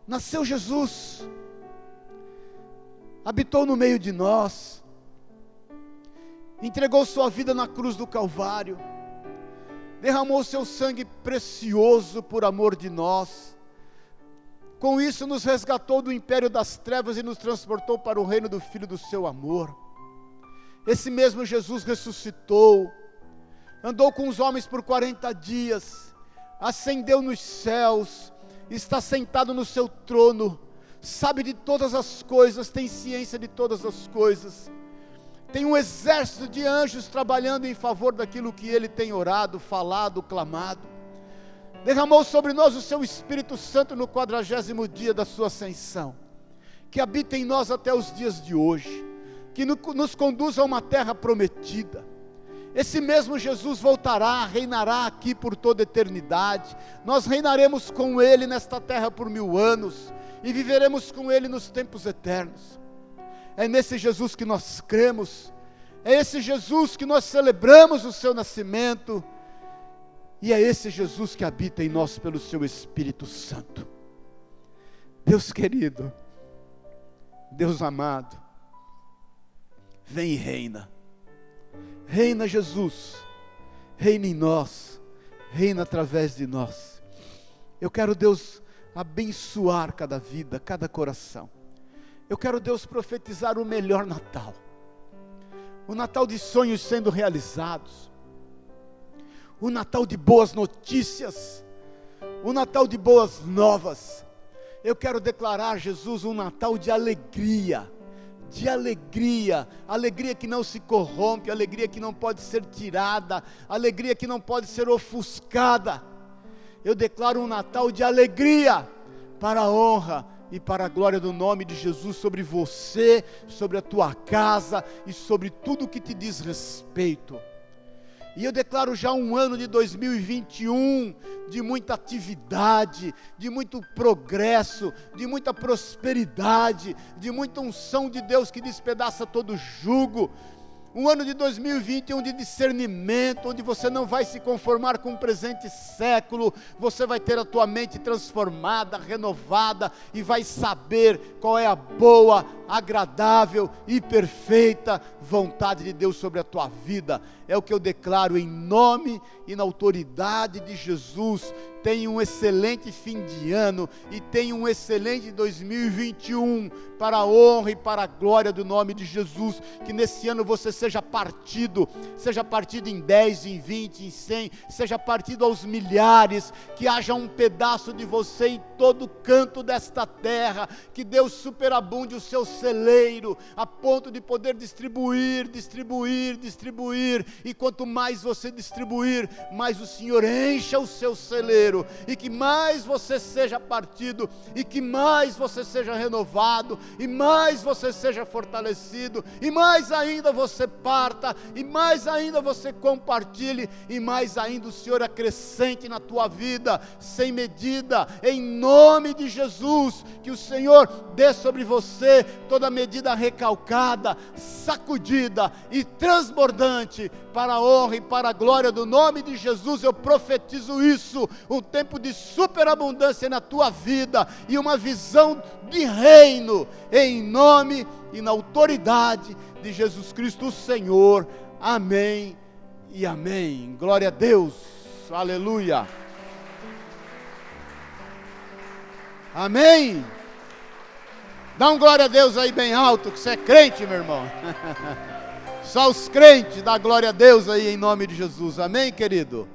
Speaker 1: Nasceu Jesus, habitou no meio de nós, entregou sua vida na cruz do Calvário, derramou seu sangue precioso por amor de nós. Com isso, nos resgatou do império das trevas e nos transportou para o reino do Filho do seu amor. Esse mesmo Jesus ressuscitou, andou com os homens por 40 dias, ascendeu nos céus, está sentado no seu trono, sabe de todas as coisas, tem ciência de todas as coisas tem um exército de anjos trabalhando em favor daquilo que ele tem orado, falado, clamado. Derramou sobre nós o seu Espírito Santo no quadragésimo dia da sua ascensão, que habita em nós até os dias de hoje, que nos conduz a uma terra prometida. Esse mesmo Jesus voltará, reinará aqui por toda eternidade. Nós reinaremos com Ele nesta terra por mil anos e viveremos com Ele nos tempos eternos. É nesse Jesus que nós cremos, é esse Jesus que nós celebramos o seu nascimento, E é esse Jesus que habita em nós pelo seu Espírito Santo. Deus querido, Deus amado, vem e reina. Reina Jesus, reina em nós, reina através de nós. Eu quero, Deus, abençoar cada vida, cada coração. Eu quero, Deus, profetizar o melhor Natal. O Natal de sonhos sendo realizados. O Natal de boas notícias. O Natal de boas novas. Eu quero declarar, Jesus, um Natal de alegria de alegria, alegria que não se corrompe, alegria que não pode ser tirada, alegria que não pode ser ofuscada. Eu declaro um Natal de alegria, para a honra e para a glória do nome de Jesus sobre você, sobre a tua casa e sobre tudo que te diz respeito. E eu declaro já um ano de 2021 de muita atividade, de muito progresso, de muita prosperidade, de muita unção de Deus que despedaça todo jugo, um ano de 2020 de discernimento, onde você não vai se conformar com o presente século, você vai ter a tua mente transformada, renovada e vai saber qual é a boa, agradável e perfeita vontade de Deus sobre a tua vida. É o que eu declaro em nome e na autoridade de Jesus. Tenha um excelente fim de ano e tenha um excelente 2021 para a honra e para a glória do nome de Jesus. Que nesse ano você seja partido, seja partido em 10, em 20, em 100, seja partido aos milhares, que haja um pedaço de você em todo canto desta terra, que Deus superabunde o seu celeiro, a ponto de poder distribuir, distribuir, distribuir, e quanto mais você distribuir, mais o Senhor encha o seu celeiro. E que mais você seja partido, e que mais você seja renovado, e mais você seja fortalecido, e mais ainda você parta, e mais ainda você compartilhe, e mais ainda o Senhor acrescente na tua vida, sem medida, em nome de Jesus, que o Senhor dê sobre você toda medida recalcada, sacudida e transbordante, para a honra e para a glória do nome de Jesus, eu profetizo isso, um tempo de superabundância na tua vida e uma visão de reino, em nome e na autoridade de Jesus Cristo, o Senhor. Amém e amém. Glória a Deus, aleluia. Amém. Dá um glória a Deus aí bem alto, que você é crente, meu irmão. [laughs] Só os crentes, dá glória a Deus aí em nome de Jesus. Amém, querido?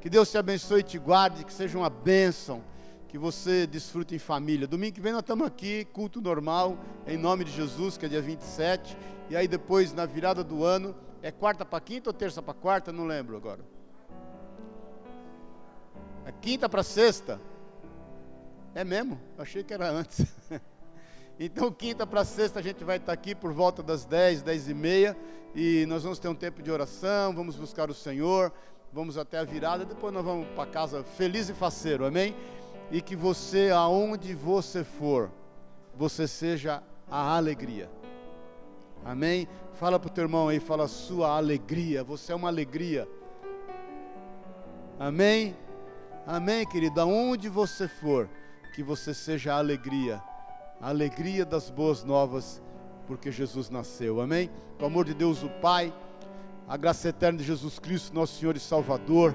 Speaker 1: Que Deus te abençoe e te guarde, que seja uma bênção, que você desfrute em família. Domingo que vem nós estamos aqui, culto normal, em nome de Jesus, que é dia 27. E aí depois, na virada do ano, é quarta para quinta ou terça para quarta? Não lembro agora. É quinta para sexta? É mesmo? Eu achei que era antes. [laughs] então, quinta para sexta a gente vai estar aqui por volta das 10, 10 e meia. E nós vamos ter um tempo de oração, vamos buscar o Senhor vamos até a virada, depois nós vamos para casa feliz e faceiro, amém? E que você, aonde você for, você seja a alegria, amém? Fala para o teu irmão aí, fala sua alegria, você é uma alegria, amém? Amém, querido, aonde você for, que você seja a alegria, a alegria das boas novas, porque Jesus nasceu, amém? Com o amor de Deus, o Pai a graça eterna de Jesus Cristo, nosso Senhor e Salvador,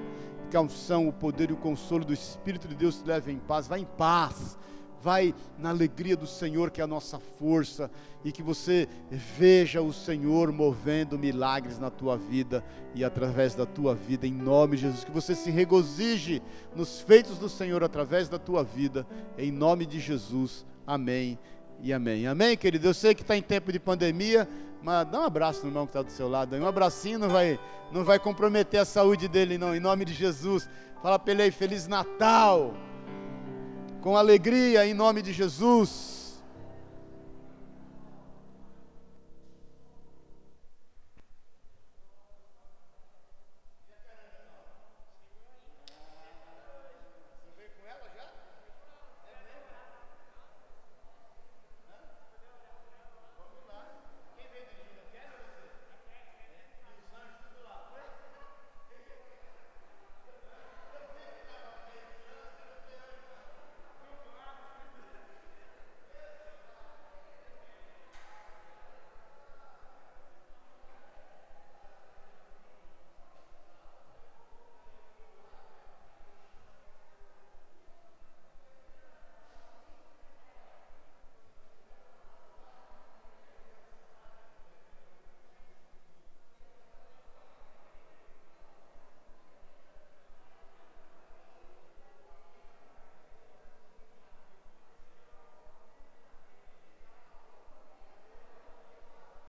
Speaker 1: que a unção, o poder e o consolo do Espírito de Deus te leve em paz. Vai em paz, vai na alegria do Senhor, que é a nossa força, e que você veja o Senhor movendo milagres na tua vida e através da tua vida, em nome de Jesus. Que você se regozije nos feitos do Senhor através da tua vida, em nome de Jesus. Amém e amém. Amém, querido? Eu sei que está em tempo de pandemia. Mas dá um abraço no irmão que está do seu lado. Um abracinho não vai, não vai comprometer a saúde dele, não. Em nome de Jesus. Fala para ele aí, Feliz Natal. Com alegria, em nome de Jesus.